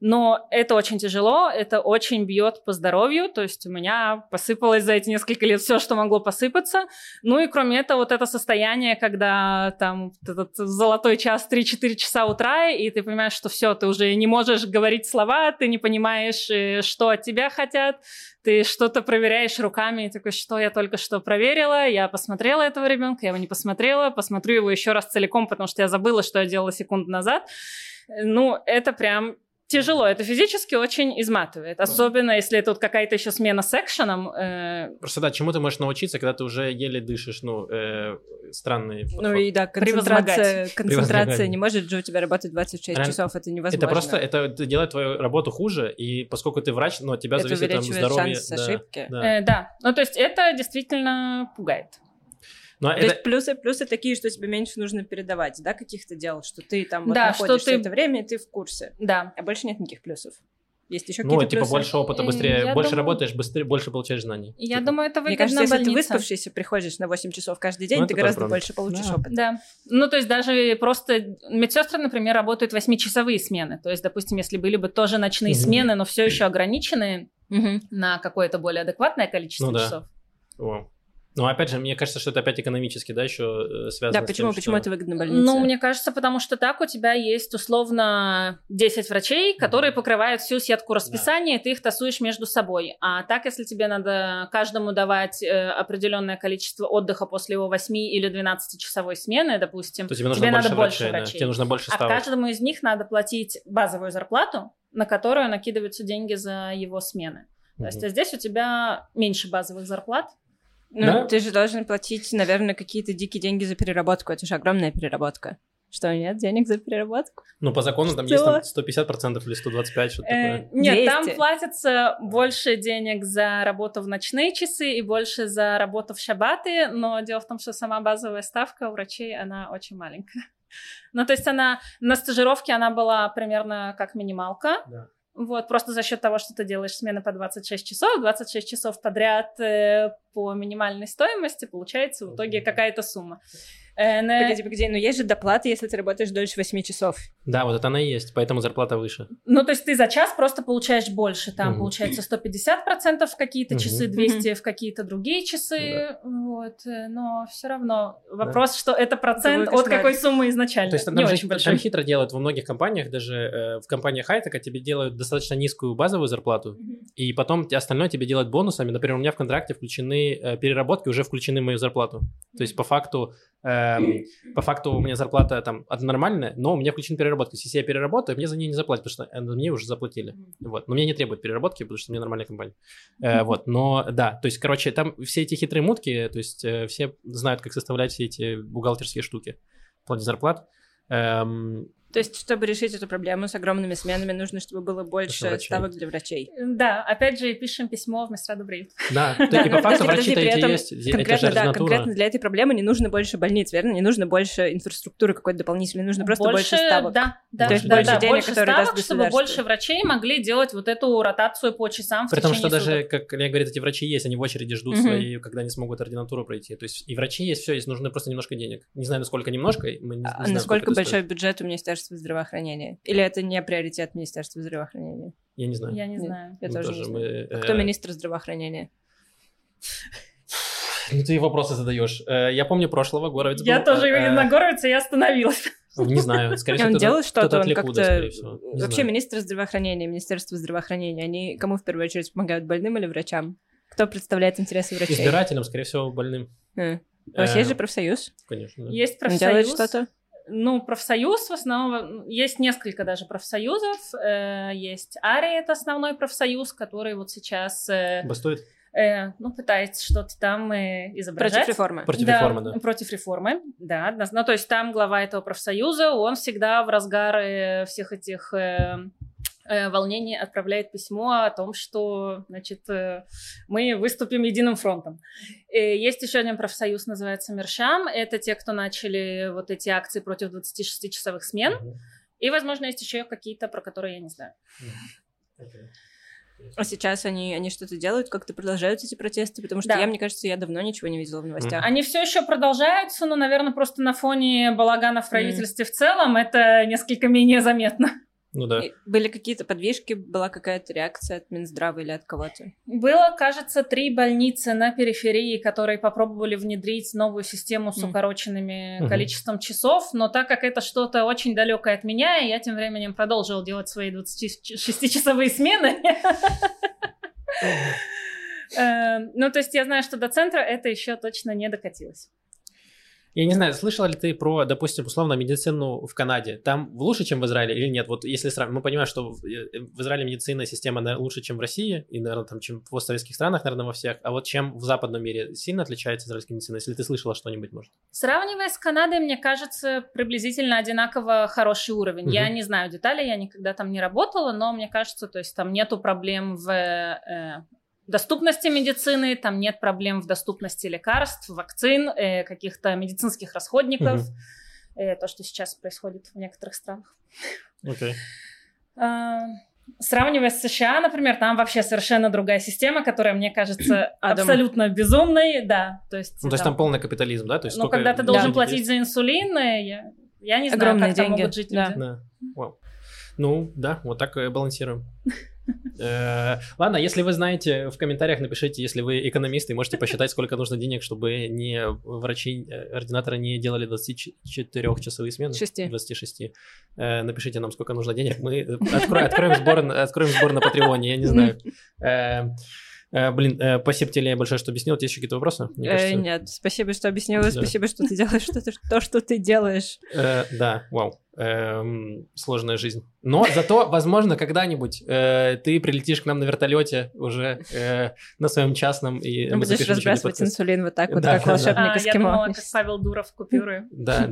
Но это очень тяжело, это очень бьет по здоровью. То есть у меня посыпалось за эти несколько лет все, что могло посыпаться. Ну и кроме этого, вот это состояние, когда там этот золотой час 3-4 часа утра, и ты понимаешь, что все, ты уже не можешь говорить слова, ты не понимаешь, э, что от тебя хотят, ты что-то проверяешь руками, и такой, что я только что проверила, я посмотрела этого ребенка, я его не посмотрела, посмотрю его еще раз целиком, потому что я забыла, что я делала секунду назад. Э, Ну, это прям тяжело, это физически очень изматывает, особенно если это вот какая-то еще смена с экшеном, э, Просто да, чему ты можешь научиться, когда ты уже еле дышишь, ну, э, странный ну и да, концентрация, концентрация не может же у тебя работать 26 Реально, часов, это невозможно. Это просто, это делает твою работу хуже, и поскольку ты врач, но от тебя Это зависит там увеличивает здоровье. шанс да, ошибки. Да. э, да, ну то есть это действительно пугает. Но То это, есть плюсы, плюсы такие, что тебе меньше нужно передавать, да, каких-то дел, что ты там вот Да, что находишься ты- это время, и ты в курсе. Да, А больше нет никаких плюсов. Есть еще Ну, какие-то типа плюсы? больше опыта, быстрее, я больше думаю- работаешь, быстрее, больше получаешь знаний. Я Типа. думаю, это Мне выгодно кажется, если ты выспавшийся приходишь на 8 часов каждый день, Ну, ты гораздо правда. больше получишь Да. опыта. Да. Ну, то есть даже просто медсестры, например, работают 8-часовые смены. То есть, допустим, если были бы тоже ночные Мгм. смены, но все еще ограниченные Мгм. на какое-то более адекватное количество Ну да. часов. О. Ну, опять же, мне кажется, что это опять экономически, да, еще э, связано Да, с почему, тем, почему что- это выгодно больнице? Ну, мне кажется, потому что так у тебя есть условно 10 врачей, которые покрывают всю сетку расписания, и ты их тасуешь между собой. А так, если тебе надо каждому давать э, определенное количество отдыха после его 8 или 12-часовой смены, допустим, То тебе нужно тебе больше надо больше врачей, да. врачей. Тебе нужно больше а ставок. каждому из них надо платить базовую зарплату, на которую накидываются деньги за его смены. То есть а здесь у тебя меньше базовых зарплат. Ну, Да? ты же должен платить, наверное, какие-то дикие деньги за переработку. Это же огромная переработка. Что, нет денег за переработку? Ну, по закону там Что? есть там 150% или 125, что-то Э, такое. нет, 200. там платится больше денег за работу в ночные часы и больше за работу в шабаты, но дело в том, что сама базовая ставка у врачей, она очень маленькая. Ну, то есть она на стажировке она была примерно как минималка. Да. Вот, просто за счет того, что ты делаешь смены по 26 часов, 26 часов подряд э, по минимальной стоимости, получается в итоге какая-то сумма. Э, на- Погоди, погоди, но есть же доплата, если ты работаешь дольше 8 часов. Да, вот это она и есть, поэтому зарплата выше. Ну, то есть ты за час просто получаешь больше. Там Мгм. получается 150% в какие-то Мгм. часы, 200 в какие-то другие часы. Вот. э, Но все равно вопрос, что это процент Какой от какой суммы изначально. То есть там, Не же очень большой. там хитро делают во многих компаниях, даже э, в компаниях Хайтека тебе делают достаточно низкую базовую зарплату, и потом остальное тебе делают бонусами. Например, у меня в контракте включены э, переработки, уже включены в мою зарплату. То есть по факту, эм, по факту у меня зарплата там нормальная, но у меня включены переработки. Есть Если я переработаю, мне за нее не заплатят, потому что э, мне уже заплатили. Вот. Но мне не требуют переработки, потому что меня нормальная компания. Э, вот. Но да, то есть, короче, там все эти хитрые мутки, то есть э, все знают, как составлять все эти бухгалтерские штуки в плане зарплат. Эм, То есть, чтобы решить эту проблему с огромными сменами, нужно, чтобы было больше врачей. ставок для врачей. Да, опять же, пишем письмо в Местрада Брейв. да, и по факту врачи-то при эти этом есть, Конкретно, да, конкретно для этой проблемы не нужно больше больниц, верно? Не нужно больше инфраструктуры какой-то дополнительной, нужно просто больше, ставок. Да, да, То есть да, больше да, денег, больше которые даст ставок, чтобы больше врачей могли делать вот эту ротацию по часам в При том, что даже, как Илья говорит, эти врачи есть, они в очереди ждут свои, когда они смогут ординатуру пройти. То есть и врачи есть, все есть, нужно просто немножко денег. Не знаю, насколько немножко, мы не, не А знаем, насколько большой бюджет у Министерства здравоохранения? Или это не приоритет Министерства здравоохранения? Я не знаю. Я не Нет. знаю. Я Мы тоже не тоже, знаю. мы, Кто э, министр здравоохранения? Ну, ты вопросы задаешь. Э, Я помню прошлого Горовец Я был, тоже э, на Горовице, я остановилась. Не знаю, скорее всего, Он делает что-то, он как-то... скорее всего. Не Вообще, знаю. министр здравоохранения, Министерство здравоохранения, они кому в первую очередь помогают, больным или врачам? Кто представляет интересы врачей? Избирателям, скорее всего, больным. Э, У вас Э, есть же профсоюз? Конечно. да. Есть Он делает профсоюз. что-то? Ну, профсоюз в основном, есть несколько даже профсоюзов. Э, Есть АРИ, это основной профсоюз, который вот сейчас, э, Бастует? э, ну, пытается что-то там э, изображать. Против реформы. Против Да, реформы, да. Против реформы, да. Ну, то есть там глава этого профсоюза, он всегда в разгар э, всех этих э, э, волнений отправляет письмо о том, что, значит, э, мы выступим единым фронтом. Э, Есть еще один профсоюз, называется Мершам. Это те, кто начали вот эти акции против 26-часовых смен. И, возможно, есть еще какие-то, про которые я не знаю. А сейчас они, они что-то делают, как-то продолжают эти протесты? Потому что Да. я, мне кажется, я давно ничего не видела в новостях. Они все еще продолжаются, но, наверное, просто на фоне балагана в правительстве в целом это несколько менее заметно. Ну да. И Были какие-то подвижки, была какая-то реакция от Минздрава или от кого-то? Было, кажется, три больницы на периферии, которые попробовали внедрить новую систему с укороченными Мгм. количеством часов, но так как это что-то очень далекое от меня, я тем временем продолжила делать свои 26-часовые смены. Э, Ну, то есть я знаю, что до центра это еще точно не докатилось. Я не знаю, слышала ли ты про, допустим, условно, медицину в Канаде? Там лучше, чем в Израиле или нет? Вот если сравнивать, мы понимаем, что в э, в Израиле медицинная система наверное, лучше, чем в России, и, наверное, там, чем в постсоветских странах, наверное, во всех. А вот чем в западном мире сильно отличается израильская медицина? Если ты слышала что-нибудь, может? Сравнивая с Канадой, мне кажется, приблизительно одинаково хороший уровень. Я Мгм. не знаю деталей, я никогда там не работала, но мне кажется, то есть там нету проблем в э, доступности медицины, там нет проблем в доступности лекарств, вакцин, э, каких-то медицинских расходников. Э, то, что сейчас происходит в некоторых странах. Окей. А, Сравнивая с США, например, там вообще совершенно другая система, которая мне кажется абсолютно безумной, да. То есть, ну, то есть там полный капитализм, да? То есть ну, когда ты должен платить за инсулин, я, я не знаю, Огромные как деньги. там могут жить люди. Да. Вау. Ну, да, вот так балансируем. Э, ладно, если вы знаете, в комментариях напишите, если вы экономисты, можете посчитать, сколько нужно денег, чтобы не врачи, э, ординаторы не делали 24-часовые смены. 6. 26. Э, напишите нам, сколько нужно денег. Мы откроем сбор, откроем сбор на Патреоне, я не знаю. Блин, э, спасибо тебе большое, что объяснил. Есть еще какие-то вопросы? Э, нет, спасибо, что объяснила, спасибо, что ты делаешь то, что ты делаешь. Э, да, вау. Эм, сложная жизнь. Но зато, возможно, когда-нибудь э, ты прилетишь к нам на вертолете уже э, на своем частном и ну, будешь разбрасывать инсулин вот так вот, да, как да, волшебник да. а, Я думала, как Павел Дуров купюры. Да.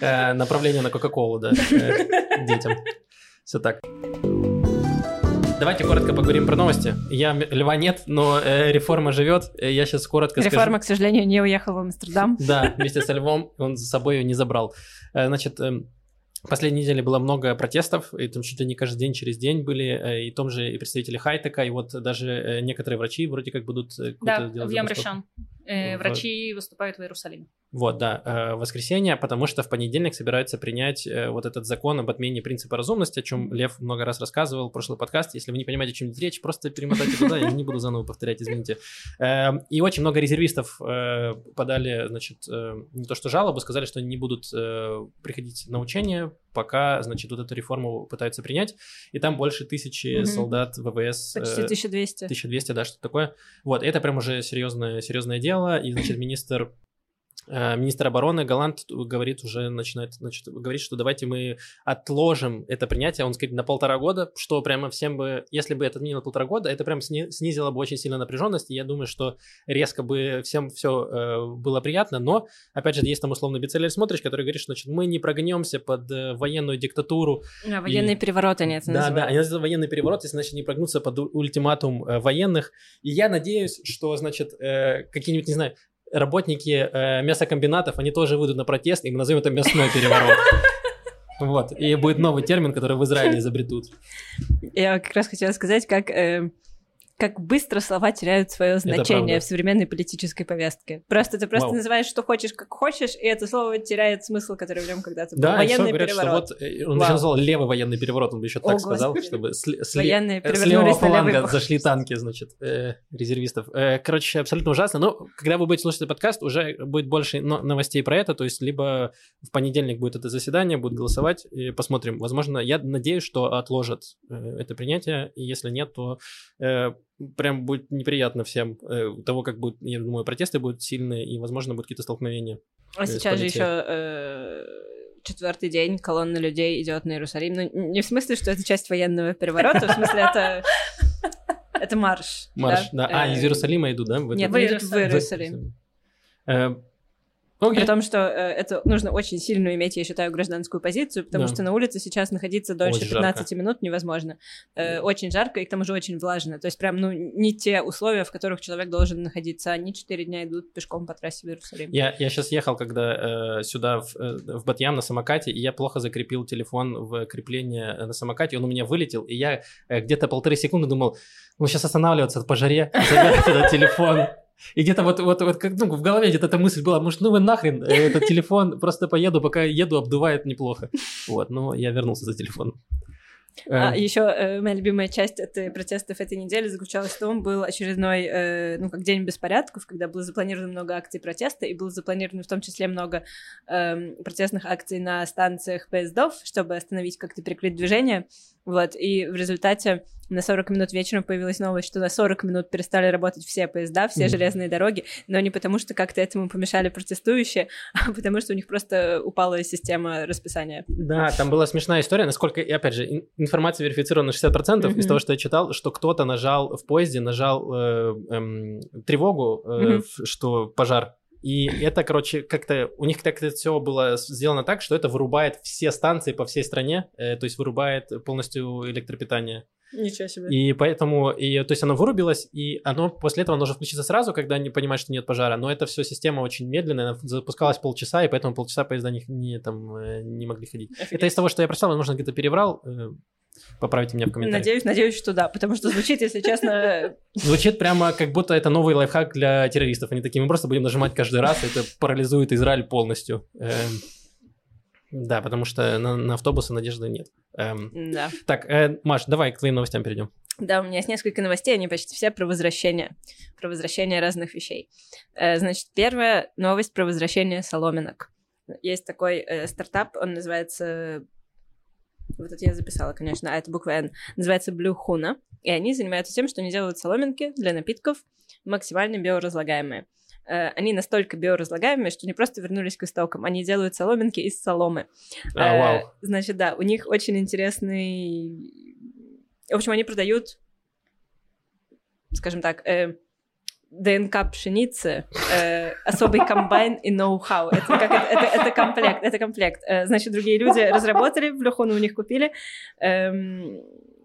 Э, направление на Кока-Колу, да, э, детям. Все так. Давайте коротко поговорим про новости. Я Льва нет, но э, реформа живет. Э, я сейчас коротко реформа, скажу. Реформа, к сожалению, не уехал в Амстердам. Да, вместе со Львом он за собой ее не забрал. Э, значит, э, Последней неделе было много протестов, и там чуть ли не каждый день через день были, э, и том же и представители хайтека, и вот даже некоторые врачи вроде как будут да, делать в Ямрешан. Э, врачи выступают в Иерусалиме. Вот, да, э, воскресенье, потому что в понедельник собираются принять э, вот этот закон об отмене принципа разумности, о чем Лев много раз рассказывал в прошлый подкаст. Если вы не понимаете, о чем идет речь, просто перемотайте туда, я не буду заново повторять, извините. Э, и очень много резервистов э, подали, значит, э, не то что жалобы, сказали, что они не будут э, приходить на учения, пока, значит, вот эту реформу пытаются принять. И там больше тысячи mm-hmm. солдат ВВС. Почти 1200. 1200, да, что-то такое. Вот, это прям уже серьезное, серьезное дело и, значит, министр Э, министр обороны Голланд говорит уже, начинает, значит, говорит, что давайте мы отложим это принятие, он сказать, на полтора года, что прямо всем бы, если бы это отменило полтора года, это прям снизило бы очень сильно напряженность, и я думаю, что резко бы всем все э, было приятно, но, опять же, есть там условно Бецелель Смотрич, который говорит, что, значит, мы не прогнемся под э, военную диктатуру. А, военный и... переворот они это называют. Да, да, они называют военный переворот, если, значит, не прогнуться под ультиматум э, военных, и я надеюсь, что, значит, э, какие-нибудь, не знаю, работники э, мясокомбинатов, они тоже выйдут на протест, и мы назовем это мясной переворот. Вот, и будет новый термин, который в Израиле изобретут. Я как раз хотела сказать, как э, как быстро слова теряют свое значение в современной политической повестке. Просто ты просто Вау. называешь, что хочешь, как хочешь, и это слово теряет смысл, который в нем когда-то был. Да, военный говорят, переворот. Что вот, э, он Вау. еще назвал левый военный переворот, он бы еще О, так Господи. сказал, чтобы с, с, Военные с левого фланга зашли танки, значит, э, резервистов. Э, короче, абсолютно ужасно. Но когда вы будете слушать этот подкаст, уже будет больше новостей про это, то есть либо в понедельник будет это заседание, будут голосовать, и посмотрим. Возможно, я надеюсь, что отложат э, это принятие, и если нет, то э, прям будет неприятно всем э, того, как будет, я думаю, протесты будут сильные, и, возможно, будут какие-то столкновения. А э, сейчас же еще э, четвертый день колонна людей идет на Иерусалим. Ну, не в смысле, что это часть военного переворота, в смысле, это... Это марш. Марш, да. А, из Иерусалима идут, да? Нет, в Иерусалим. Okay. При том, что э, это нужно очень сильно иметь, я считаю, гражданскую позицию, потому да. что на улице сейчас находиться дольше очень 15 жарко. минут невозможно. Э, очень жарко и к тому же очень влажно. То есть прям, ну, не те условия, в которых человек должен находиться. Они 4 дня идут пешком по трассе в Иерусалим. Я, я сейчас ехал, когда э, сюда, в, э, в Батьям на самокате, и я плохо закрепил телефон в крепление на самокате, он у меня вылетел, и я э, где-то полторы секунды думал, ну, сейчас останавливаться по жаре, забирать этот телефон. И где-то вот, вот, вот как, ну, в голове где-то эта мысль была, может, ну вы нахрен, э, этот телефон, просто поеду, пока еду, обдувает неплохо. Вот, но я вернулся за телефоном. А, э. еще э, моя любимая часть этой протестов этой недели заключалась в том, был очередной, э, ну, как день беспорядков, когда было запланировано много акций протеста, и было запланировано в том числе много э, протестных акций на станциях поездов, чтобы остановить как-то перекрыть движение. Вот, и в результате на 40 минут вечером появилась новость, что на 40 минут перестали работать все поезда, все mm-hmm. железные дороги, но не потому, что как-то этому помешали протестующие, а потому что у них просто упала система расписания. Да, там была смешная история, насколько, и опять же, информация верифицирована на 60% mm-hmm. из того, что я читал, что кто-то нажал в поезде, нажал э, э, тревогу, э, mm-hmm. что пожар и это, короче, как-то у них как-то все было сделано так, что это вырубает все станции по всей стране, э, то есть вырубает полностью электропитание. Ничего себе. И поэтому, и, то есть оно вырубилось, и оно после этого должно включиться сразу, когда они понимают, что нет пожара. Но это все система очень медленная, она запускалась полчаса, и поэтому полчаса поезда не, не, там, э, не могли ходить. Офигеть. Это из того, что я прочитал, возможно, где-то переврал. Поправьте меня в комментариях. Надеюсь, надеюсь, что да, потому что звучит, если честно... Звучит прямо как будто это новый лайфхак для террористов. Они такие, мы просто будем нажимать каждый раз, это парализует Израиль полностью. Эм, да, потому что на, на автобусы надежды нет. Эм, Да. так, э, Маш, давай к твоим новостям перейдем. Да, у меня есть несколько новостей, они почти все про возвращение, про возвращение разных вещей. Э, Значит, первая новость про возвращение соломинок. Есть такой э, стартап, он называется... Вот это я записала, конечно, а это буква N. Называется Blue Huna. И они занимаются тем, что они делают соломинки для напитков максимально биоразлагаемые. Э, Они настолько биоразлагаемые, что не просто вернулись к истокам, они делают соломинки из соломы. А, Э, вау. Значит, да, у них очень интересный... В общем, они продают, скажем так, э, ДНК пшеницы, э, особый комбайн и ноу-хау. Это, как, это, это, это комплект, это комплект. Э, значит, другие люди разработали, в Лехону у них купили эм,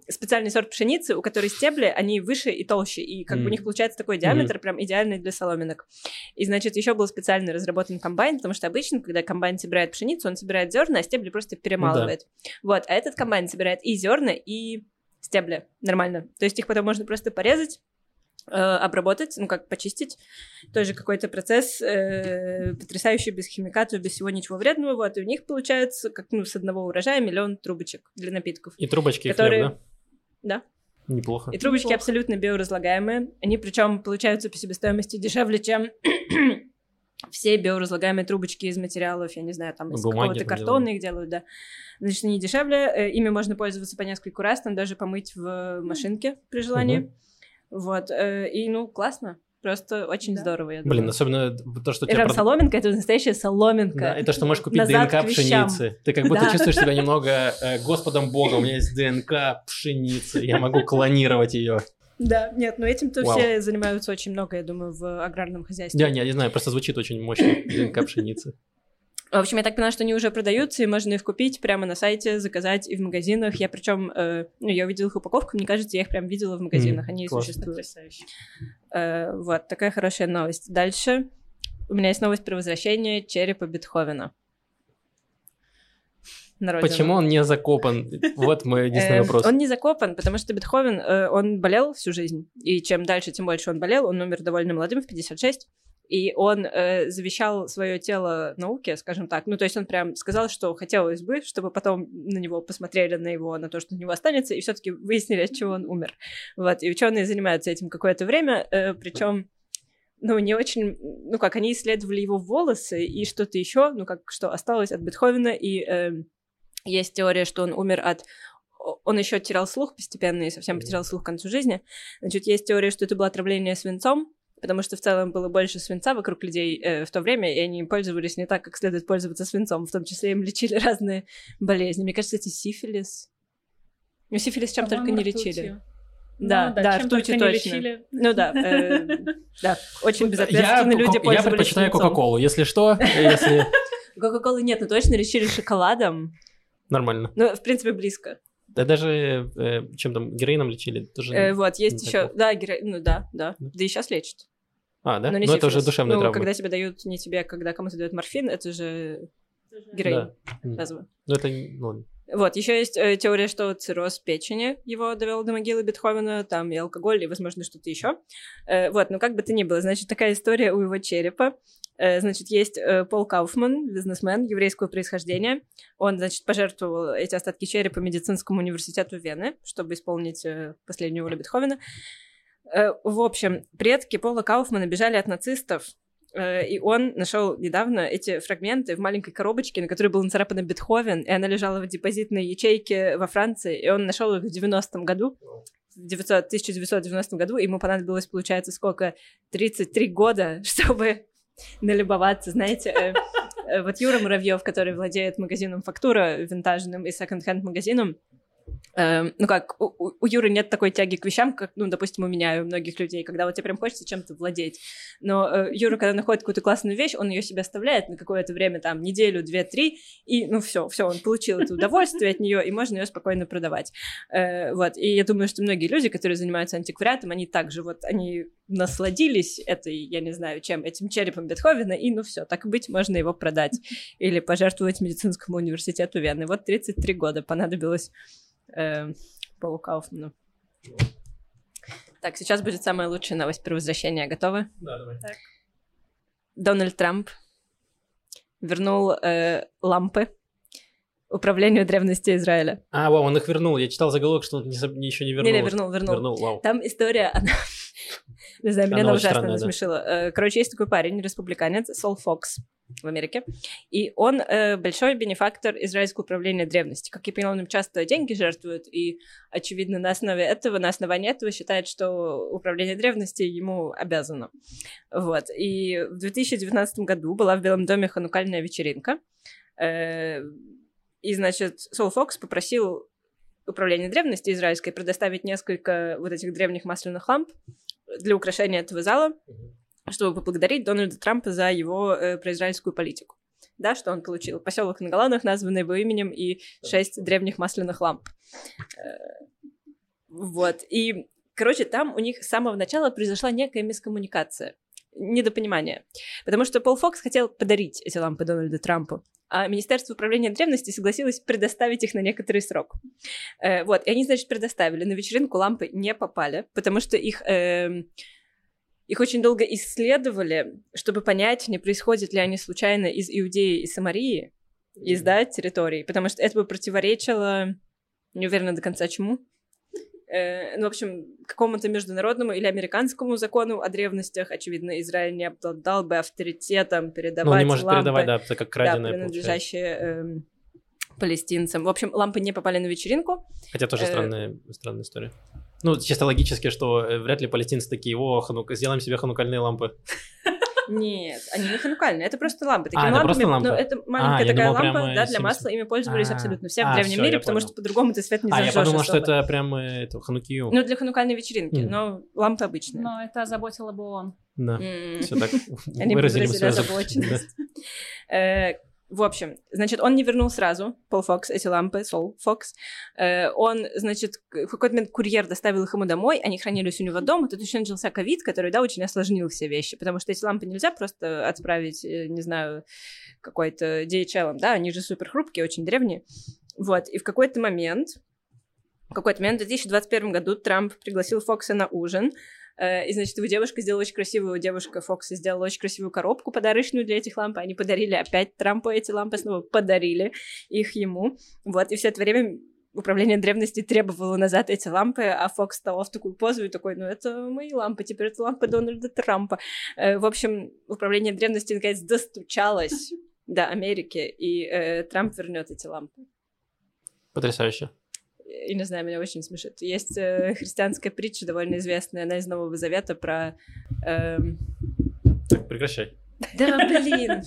специальный сорт пшеницы, у которой стебли, они выше и толще, и как бы у них получается такой диаметр прям идеальный для соломинок. И, значит, еще был специально разработан комбайн, потому что обычно, когда комбайн собирает пшеницу, он собирает зерна, а стебли просто перемалывает. Вот, а этот комбайн собирает и зерна, и стебли. Нормально. То есть их потом можно просто порезать, обработать, ну как почистить. Тоже какой-то процесс э, потрясающий, без химикатов, без всего ничего вредного. Вот, и у них получается, как ну, с одного урожая миллион трубочек для напитков. И трубочки, и Которые- хлеб, да? Да. Неплохо. И трубочки Неплохо. абсолютно биоразлагаемые. Они причем получаются по себестоимости дешевле, чем все биоразлагаемые трубочки из материалов, я не знаю, там из Бумаги какого-то картона их делают, да. Значит, они дешевле, э, ими можно пользоваться по нескольку раз, там даже помыть в машинке при желании. Мгм. Вот, э, и ну, классно. Просто очень Да. здорово, я Блин, думаю. особенно то, что И у тебя... прям прод- соломинка, это настоящая соломинка. Да, и то, что можешь купить Назад ДНК пшеницы. Ты как будто Да. чувствуешь себя немного э, Господом Богом. У меня есть ДНК пшеницы. Я могу клонировать ее. Да, нет, но этим-то Вау. все занимаются очень много, я думаю, в аграрном хозяйстве. Я не, не знаю, просто звучит очень мощно. ДНК пшеницы. В общем, я так поняла, что они уже продаются, и можно их купить прямо на сайте, заказать и в магазинах. Я причем, э, ну, я увидела их упаковку, мне кажется, я их прям видела в магазинах, они классно. существуют. Потрясающе. Э, вот, такая хорошая новость. Дальше у меня есть новость про возвращение черепа Бетховена. На родину. Почему он не закопан? Вот мой единственный Э, вопрос. Он не закопан, потому что Бетховен, э, он болел всю жизнь. И чем дальше, тем больше он болел. Он умер довольно молодым, в 56. И он э, завещал свое тело науке, скажем так. Ну, то есть он прям сказал, что хотелось бы, чтобы потом на него посмотрели, на его, на то, что у него останется, и все-таки выяснили, от чего он умер. Вот. И ученые занимаются этим какое-то время, причем ну, не очень, ну, как, они исследовали его волосы и что-то еще, ну, как, что осталось от Бетховена, и э, есть теория, что он умер от он еще терял слух постепенно и совсем потерял слух к концу жизни. Значит, есть теория, что это было отравление свинцом, потому что в целом было больше свинца вокруг людей э, в то время, и они пользовались не так, как следует пользоваться свинцом. В том числе им лечили разные болезни. Мне кажется, это сифилис. Ну, сифилис чем только не лечили. Да, Ну да, только не точно. лечили. Ну да, э, да, очень Я, безответственные люди ко- я пользовались предпочитаю. Кока-Колу. Если что, если... Кока-колы нет, но точно лечили шоколадом. Нормально. Ну, в принципе, близко. Да даже э, чем там, героином лечили? Тоже... Э, вот, есть еще, да, геро- ну да, да, Да. да и сейчас лечат. А, да? Но Ну не это уже душевная ну, травма. когда тебе дают, не тебе, когда кому-то дают морфин, это же героин Да. Ну это... ну. Вот, еще есть э, теория, что цирроз печени его довел до могилы Бетховена, там и алкоголь, и, возможно, что-то еще. вот, ну как бы то ни было, значит, такая история у его черепа. Э, значит, есть э, Пол Кауфман, бизнесмен еврейского происхождения. Он, значит, пожертвовал эти остатки черепа медицинскому университету Вены, чтобы исполнить э, последнюю волю Бетховена. Э, в общем, предки Пола Кауфмана бежали от нацистов, э, и он нашел недавно эти фрагменты в маленькой коробочке, на которой был нацарапан Бетховен, и она лежала в депозитной ячейке во Франции, и он нашел их в 90-м году, в 900 1990 году, ему понадобилось, получается, сколько? 33 года, чтобы налюбоваться, знаете, э, э, вот Юра Муравьев, который владеет магазином «Фактура» винтажным и секонд-хенд магазином, ну как, у, у- у Юры нет такой тяги к вещам, как, ну, допустим, у меня и у многих людей, когда вот тебе прям хочется чем-то владеть. Но э, Юра, когда находит какую-то классную вещь, он ее себе оставляет на какое-то время, там, неделю, две, три, и, ну, все, все, он получил это удовольствие от нее, и можно ее спокойно продавать. Э, вот, и я думаю, что многие люди, которые занимаются антиквариатом, они также вот, они насладились этой, я не знаю, чем, этим черепом Бетховена, и ну все, так быть, можно его продать или пожертвовать медицинскому университету Вены. Вот 33 года понадобилось э, Полу Кауфману. Так, сейчас будет самая лучшая новость про возвращение. Готовы? Да, давай. Так. Дональд Трамп вернул э, лампы управлению древности Израиля. А, вау, он их вернул. Я читал заголовок, что он не, еще не вернул. Не-не, вернул, вернул. Вернул, вау. Там история, она... Не знаю, меня Она ужасно странная, да. насмешила. Э, Короче, есть такой парень, республиканец, Сол Фокс в Америке, и он э, большой бенефактор израильского управления древности. Как я поняла, он им часто деньги жертвует, и, очевидно, на основе этого, на основании этого считает, что управление древности ему обязано. Вот. И в 2019 году была в Белом доме ханукальная вечеринка, Э, и, значит, Сол Фокс попросил управление древности израильской предоставить несколько вот этих древних масляных ламп для украшения этого зала, чтобы поблагодарить Дональда Трампа за его э, произраильскую политику. Да, что он получил? Поселок на Голландах, названный его именем, и шесть древних масляных ламп. Э, Вот. И, короче, там у них с самого начала произошла некая мискоммуникация недопонимание. Потому что Пол Фокс хотел подарить эти лампы Дональду Трампу, Министерство управления древности согласилось предоставить их на некоторый срок. Э, вот, и они, значит, предоставили. На вечеринку лампы не попали, потому что их... эм, их очень долго исследовали, чтобы понять, не происходят ли они случайно из Иудеи и Самарии, из, да, территорий, потому что это бы противоречило, не уверена до конца чему, Э, ну, в общем, какому-то международному или американскому закону о древностях, очевидно, Израиль не обладал бы авторитетом передавать Ну, он не может лампы, передавать, да, так как да, краденое получается. принадлежащие эм, палестинцам. В общем, лампы не попали на вечеринку. Хотя тоже Э, странная, странная история. Ну, чисто логически, что э, вряд ли палестинцы такие, о, ханук, сделаем себе ханукальные лампы. Нет, они не ханукальные, это просто лампы. А, это лампами, просто лампы? Ну, это А, маленькая я такая думал, лампа, прямо да, для 70. масла, ими пользовались А, абсолютно все в а, древнем всё, мире, потому понял. что по-другому ты свет не а, я подумал, что особо. это прям э, это, ханукию. Ну, для ханукальной вечеринки, но лампы обычные. Но это озаботило бы он. Да, М. все так Они выразили выразили свою озабоченность. В общем, значит, он не вернул сразу, Пол Фокс, эти лампы, Сол Фокс. Э, Он, значит, в какой-то момент курьер доставил их ему домой, они хранились у него дома, тут еще начался ковид, который, да, очень осложнил все вещи, потому что эти лампы нельзя просто отправить, э, не знаю, какой-то DHL, да, они же супер хрупкие, очень древние. Вот, и в какой-то момент, в какой-то момент в 2021 году Трамп пригласил Фокса на ужин, И, значит, его девушка сделала очень красивую, девушка Фокса сделала очень красивую коробку подарочную для этих ламп. Они подарили опять Трампу эти лампы, снова подарили их ему. Вот, и все это время управление древности требовало назад эти лампы, а Фокс встал в такую позу и такой, ну, это мои лампы, теперь это лампы Дональда Трампа. Э, В общем, управление древности наконец достучалось до Америки, и э, Трамп вернет эти лампы. Потрясающе. И не знаю, меня очень смешит. Есть э, христианская притча, довольно известная, она из Нового Завета про... эм, Так, прекращай. Да, блин!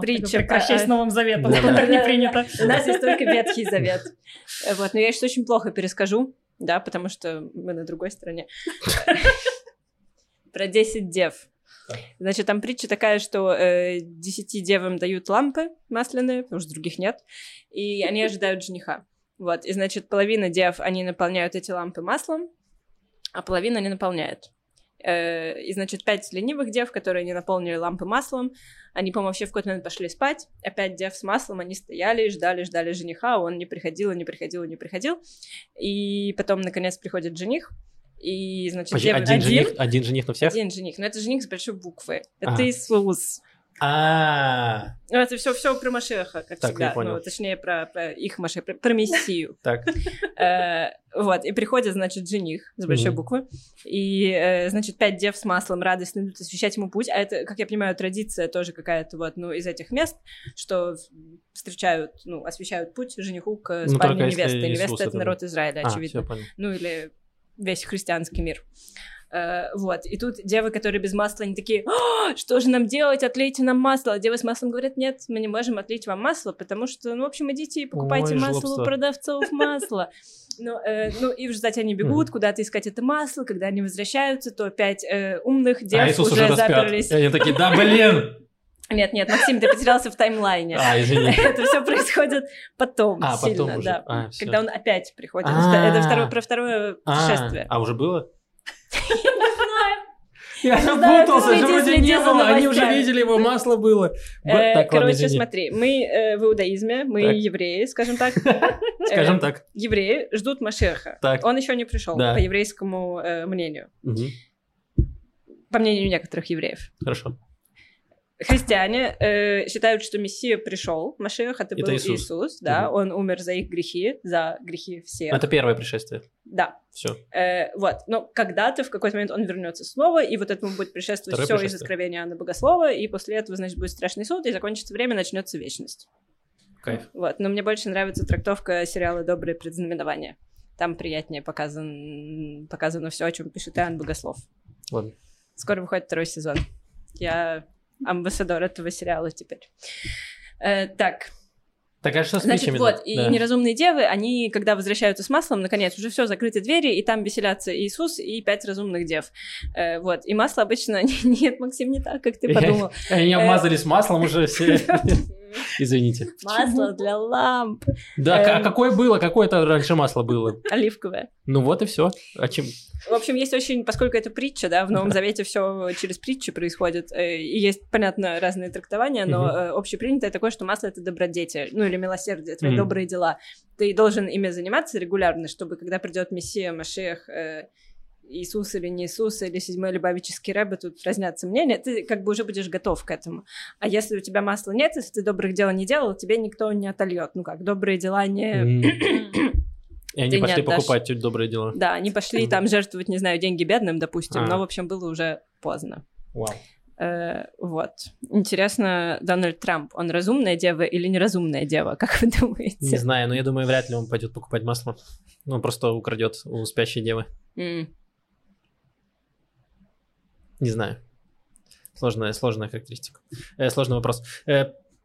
Притча бы прекращай с Новым Заветом, так не принято. У нас есть только Ветхий Завет. Э, Вот, но я сейчас очень плохо перескажу, да, потому что мы на другой стороне. Про 10 дев. Значит, там притча такая, что э, 10 девам дают лампы масляные, потому что других нет, и они ожидают жениха. Вот, и, значит, половина дев, они наполняют эти лампы маслом, а половина не наполняют. Э, И, значит, пять ленивых дев, которые не наполнили лампы маслом, они, по-моему, вообще в какой-то момент пошли спать. Опять дев с маслом, они стояли, ждали, ждали жениха, а он не приходил, и не приходил, и не приходил. И потом, наконец, приходит жених, и, значит, Подожди, дев- один, жених, один жених на всех? Один жених, но это жених с большой буквы. Это Ага. Иисус. А, Ну, это все, все про Машеха, как Так, всегда. Ну, точнее, про, про их Машеха, про, про Мессию. так. Э, Вот, и приходит, значит, жених с большой буквы, и, э, значит, пять дев с маслом радостно идут освещать ему путь, а это, как я понимаю, традиция тоже какая-то вот, ну, из этих мест, что встречают, ну, освещают путь жениху к Ну, спальне невесты. Невеста — это народ Израиля, А, очевидно ну или весь христианский мир. Э, вот, и тут девы, которые без масла, они такие, «А, что же нам делать, отлейте нам масло. А девы с маслом говорят, нет, мы не можем отлить вам масло, потому что, ну, в общем, идите и покупайте Ой, масло жлобство. у продавцов масла. Ну, э, ну, и в результате они бегут куда-то искать это масло, когда они возвращаются, то пять э, умных дев а Иисус уже, уже заперлись. И они такие, да блин! Нет, нет, Максим, ты потерялся в таймлайне. А, извини. Это все происходит потом, А, потом сильно, уже. да. А. Когда он опять приходит. А. Это второе, про второе А, путешествие. А, уже было? Я Не знаю, запутался, ты же вроде не было, они уже видели его, масло было. Э, Короче, смотри, мы э, в иудаизме, мы евреи, скажем так. Скажем Э, так. Евреи ждут Машеха. Он еще не пришел, по еврейскому мнению. По мнению некоторых евреев. Хорошо. Христиане э, считают, что Мессия пришел, Машех, это, Это был Иисус. Иисус, да, Мгм. он умер за их грехи, за грехи всех. Это первое пришествие. Да, Все. Э, вот, но когда-то, в какой-то момент он вернется снова, и вот этому будет предшествовать Второе все из откровения Анны Богослова, и после этого, значит, будет страшный суд, и закончится время, начнется вечность. Кайф. Вот, но мне больше нравится трактовка сериала «Добрые предзнаменования». Там приятнее показан, показано все, о чем пишет Иоанн Богослов. Ладно. Скоро выходит второй сезон. Я амбассадор этого сериала теперь. Э, так, Так, а что с Значит, вот, и Да. неразумные девы, они, когда возвращаются с маслом, наконец, уже все закрыты двери, и там веселятся Иисус и пять разумных дев. Э, вот, и масло обычно... Нет, Максим, не так, как ты подумал. Они Э, обмазались маслом уже все. Извините. Масло для ламп. Да, а какое было? Какое это раньше масло было? Оливковое. Ну вот и все. А чем? В общем, есть очень, поскольку это притча, да, в Новом Завете все через притчу происходит, э, и есть, понятно, разные трактования, но э, общепринятое такое, что масло — это добродетель, ну или милосердие, твои добрые дела. Ты должен ими заниматься регулярно, чтобы, когда придет Мессия, Машех, э, Иисус или не Иисус, или седьмой Любавический Рэбе, тут разнятся мнения, ты как бы уже будешь готов к этому. А если у тебя масла нет, если ты добрых дел не делал, тебе никто не отольет. Ну как, добрые дела не... И они пошли отдашь. покупать добрые дела. Да, они пошли там жертвовать, не знаю, деньги бедным, допустим, А. но, в общем, было уже поздно. Вау. Э, вот. Интересно, Дональд Трамп, он разумная дева или неразумная дева, как вы думаете? Не знаю, но я думаю, вряд ли он пойдет покупать масло. Он просто украдет у спящей девы. М. Не знаю. Сложная, сложная характеристика. Э, сложный вопрос.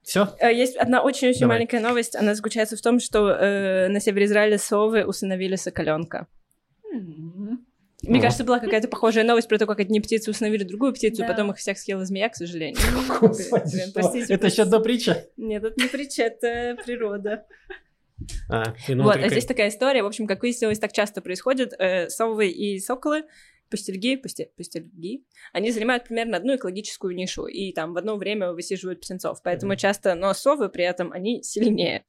Все? Э, Есть одна очень-очень Давай. маленькая новость. Она заключается в том, что э, на севере Израиля совы усыновили соколенка. Мне О. кажется, была какая-то похожая новость про то, как одни птицы усыновили другую птицу, Да. потом их всех съела змея, к сожалению. Блин, простите, Это еще до притча? Нет, это не притча, это природа. А, вот, а здесь такая история, в общем, как выяснилось, так часто происходит. Э, совы и соколы, пустельги, пусте- пустельги, они занимают примерно одну экологическую нишу, и там в одно время высиживают птенцов. Поэтому Мгм. часто, но совы при этом, они сильнее.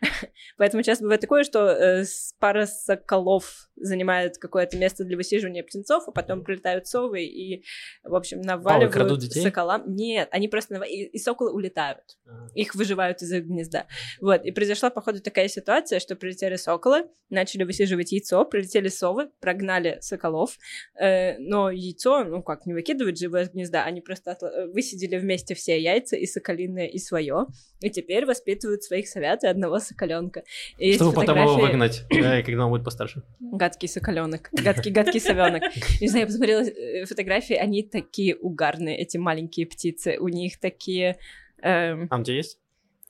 Поэтому часто бывает такое, что э, пара соколов занимает какое-то место для высиживания птенцов, а потом прилетают совы и, в общем, наваливают детей? соколам. Нет, они просто... нава- И, и соколы улетают А. их выживают из их гнезда. Вот, и произошла, походу, такая ситуация, что прилетели соколы, начали высиживать яйцо, прилетели совы, прогнали соколов, э, но яйцо, ну как, не выкидывают же его из гнезда, они просто отла- э, высидели вместе все яйца, и соколиное, и свое, и теперь воспитывают своих совят и одного соколенка. И Чтобы потом его выгнать, когда он будет постарше. Гадкий соколенок, гадкий, гадкий совенок. Не знаю, я посмотрела э, фотографии, они такие угарные, эти маленькие птицы, у них такие... эм, А тебя есть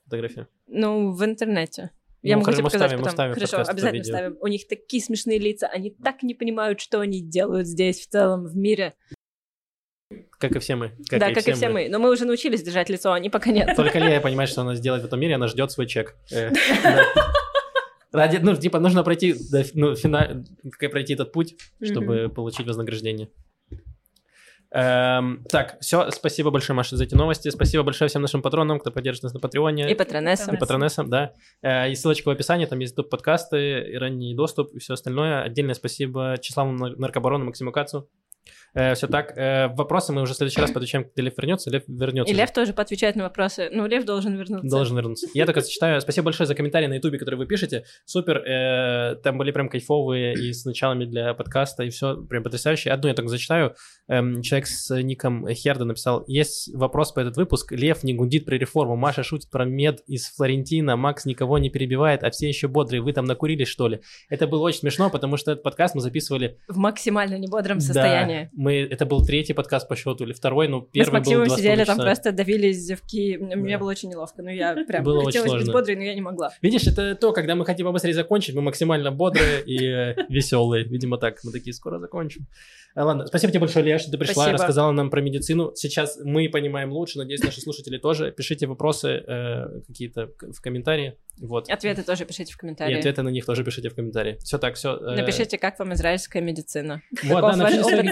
фотография? Ну, в интернете. Я Ну, могу тебе мы показать мы потом. вставим в Хорошо, обязательно видео. вставим. У них такие смешные лица, они так не понимают, что они делают здесь в целом, в мире. Как и все мы. да, как и все мы. Но мы уже научились держать лицо, а они пока нет. Только Лея понимает, что она сделает в этом мире, она ждет свой чек. Да. Ради, ну, типа, нужно пройти, до фи- ну, фина- пройти этот путь, чтобы получить вознаграждение. Эм, так, все, спасибо большое, Маша, за эти новости. Спасибо большое всем нашим патронам, кто поддержит нас на Патреоне. И патронессам. И патронессам, да. Э, И ссылочка в описании, там есть подкасты, и ранний доступ и все остальное. Отдельное спасибо Числаву Нар- Наркобарону Максиму Кацу. Все так. Э, Вопросы мы уже в следующий раз подвечаем, когда Лев вернется. Лев вернется. И. Лев тоже поотвечает на вопросы. Ну, Лев должен вернуться. Должен вернуться. Я только зачитаю. Спасибо большое за комментарии на Ютубе, которые вы пишете. Супер. э, там были прям кайфовые и с началами для подкаста, и все прям потрясающе. Одну я только зачитаю. Эм, человек с ником Херда написал. Есть вопрос по этот выпуск. Лев не гудит при реформу. Маша шутит про мед из Флорентина. Макс никого не перебивает, а все еще бодрые. Вы там накурились, что ли? Это было очень смешно, потому что этот подкаст мы записывали... В максимально небодром Да, состоянии. Мы, это был третий подкаст по счету или второй, но Мы с первый был Максимом с сидели там просто давили зевки. Мне Да. было очень неловко. Но я прям Было хотелось быть бодрой, но я не могла. Видишь, это то, когда мы хотим побыстрее закончить, мы максимально бодрые и веселые. Видимо, так. Мы такие, скоро закончим. А, Ладно, спасибо тебе большое, Лея, что ты пришла, Спасибо. рассказала нам про медицину. Сейчас мы понимаем лучше, надеюсь, наши слушатели тоже. Пишите вопросы э, какие-то в комментарии. Вот. Ответы тоже пишите в И комментариях. ответы на них тоже пишите в комментарии. Все так, все. Напишите, как вам израильская медицина. Вот, Каков да, ваш напишите, опыт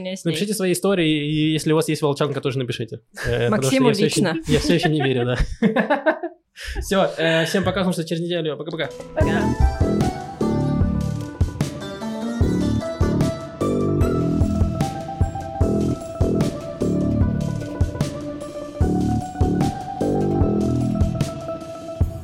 столкновения с ней? напишите свои истории, и если у вас есть волчанка, тоже напишите. Э, Максиму лично. Я все еще не верю, да. Все, всем пока, потому что через неделю. Пока-пока. Пока.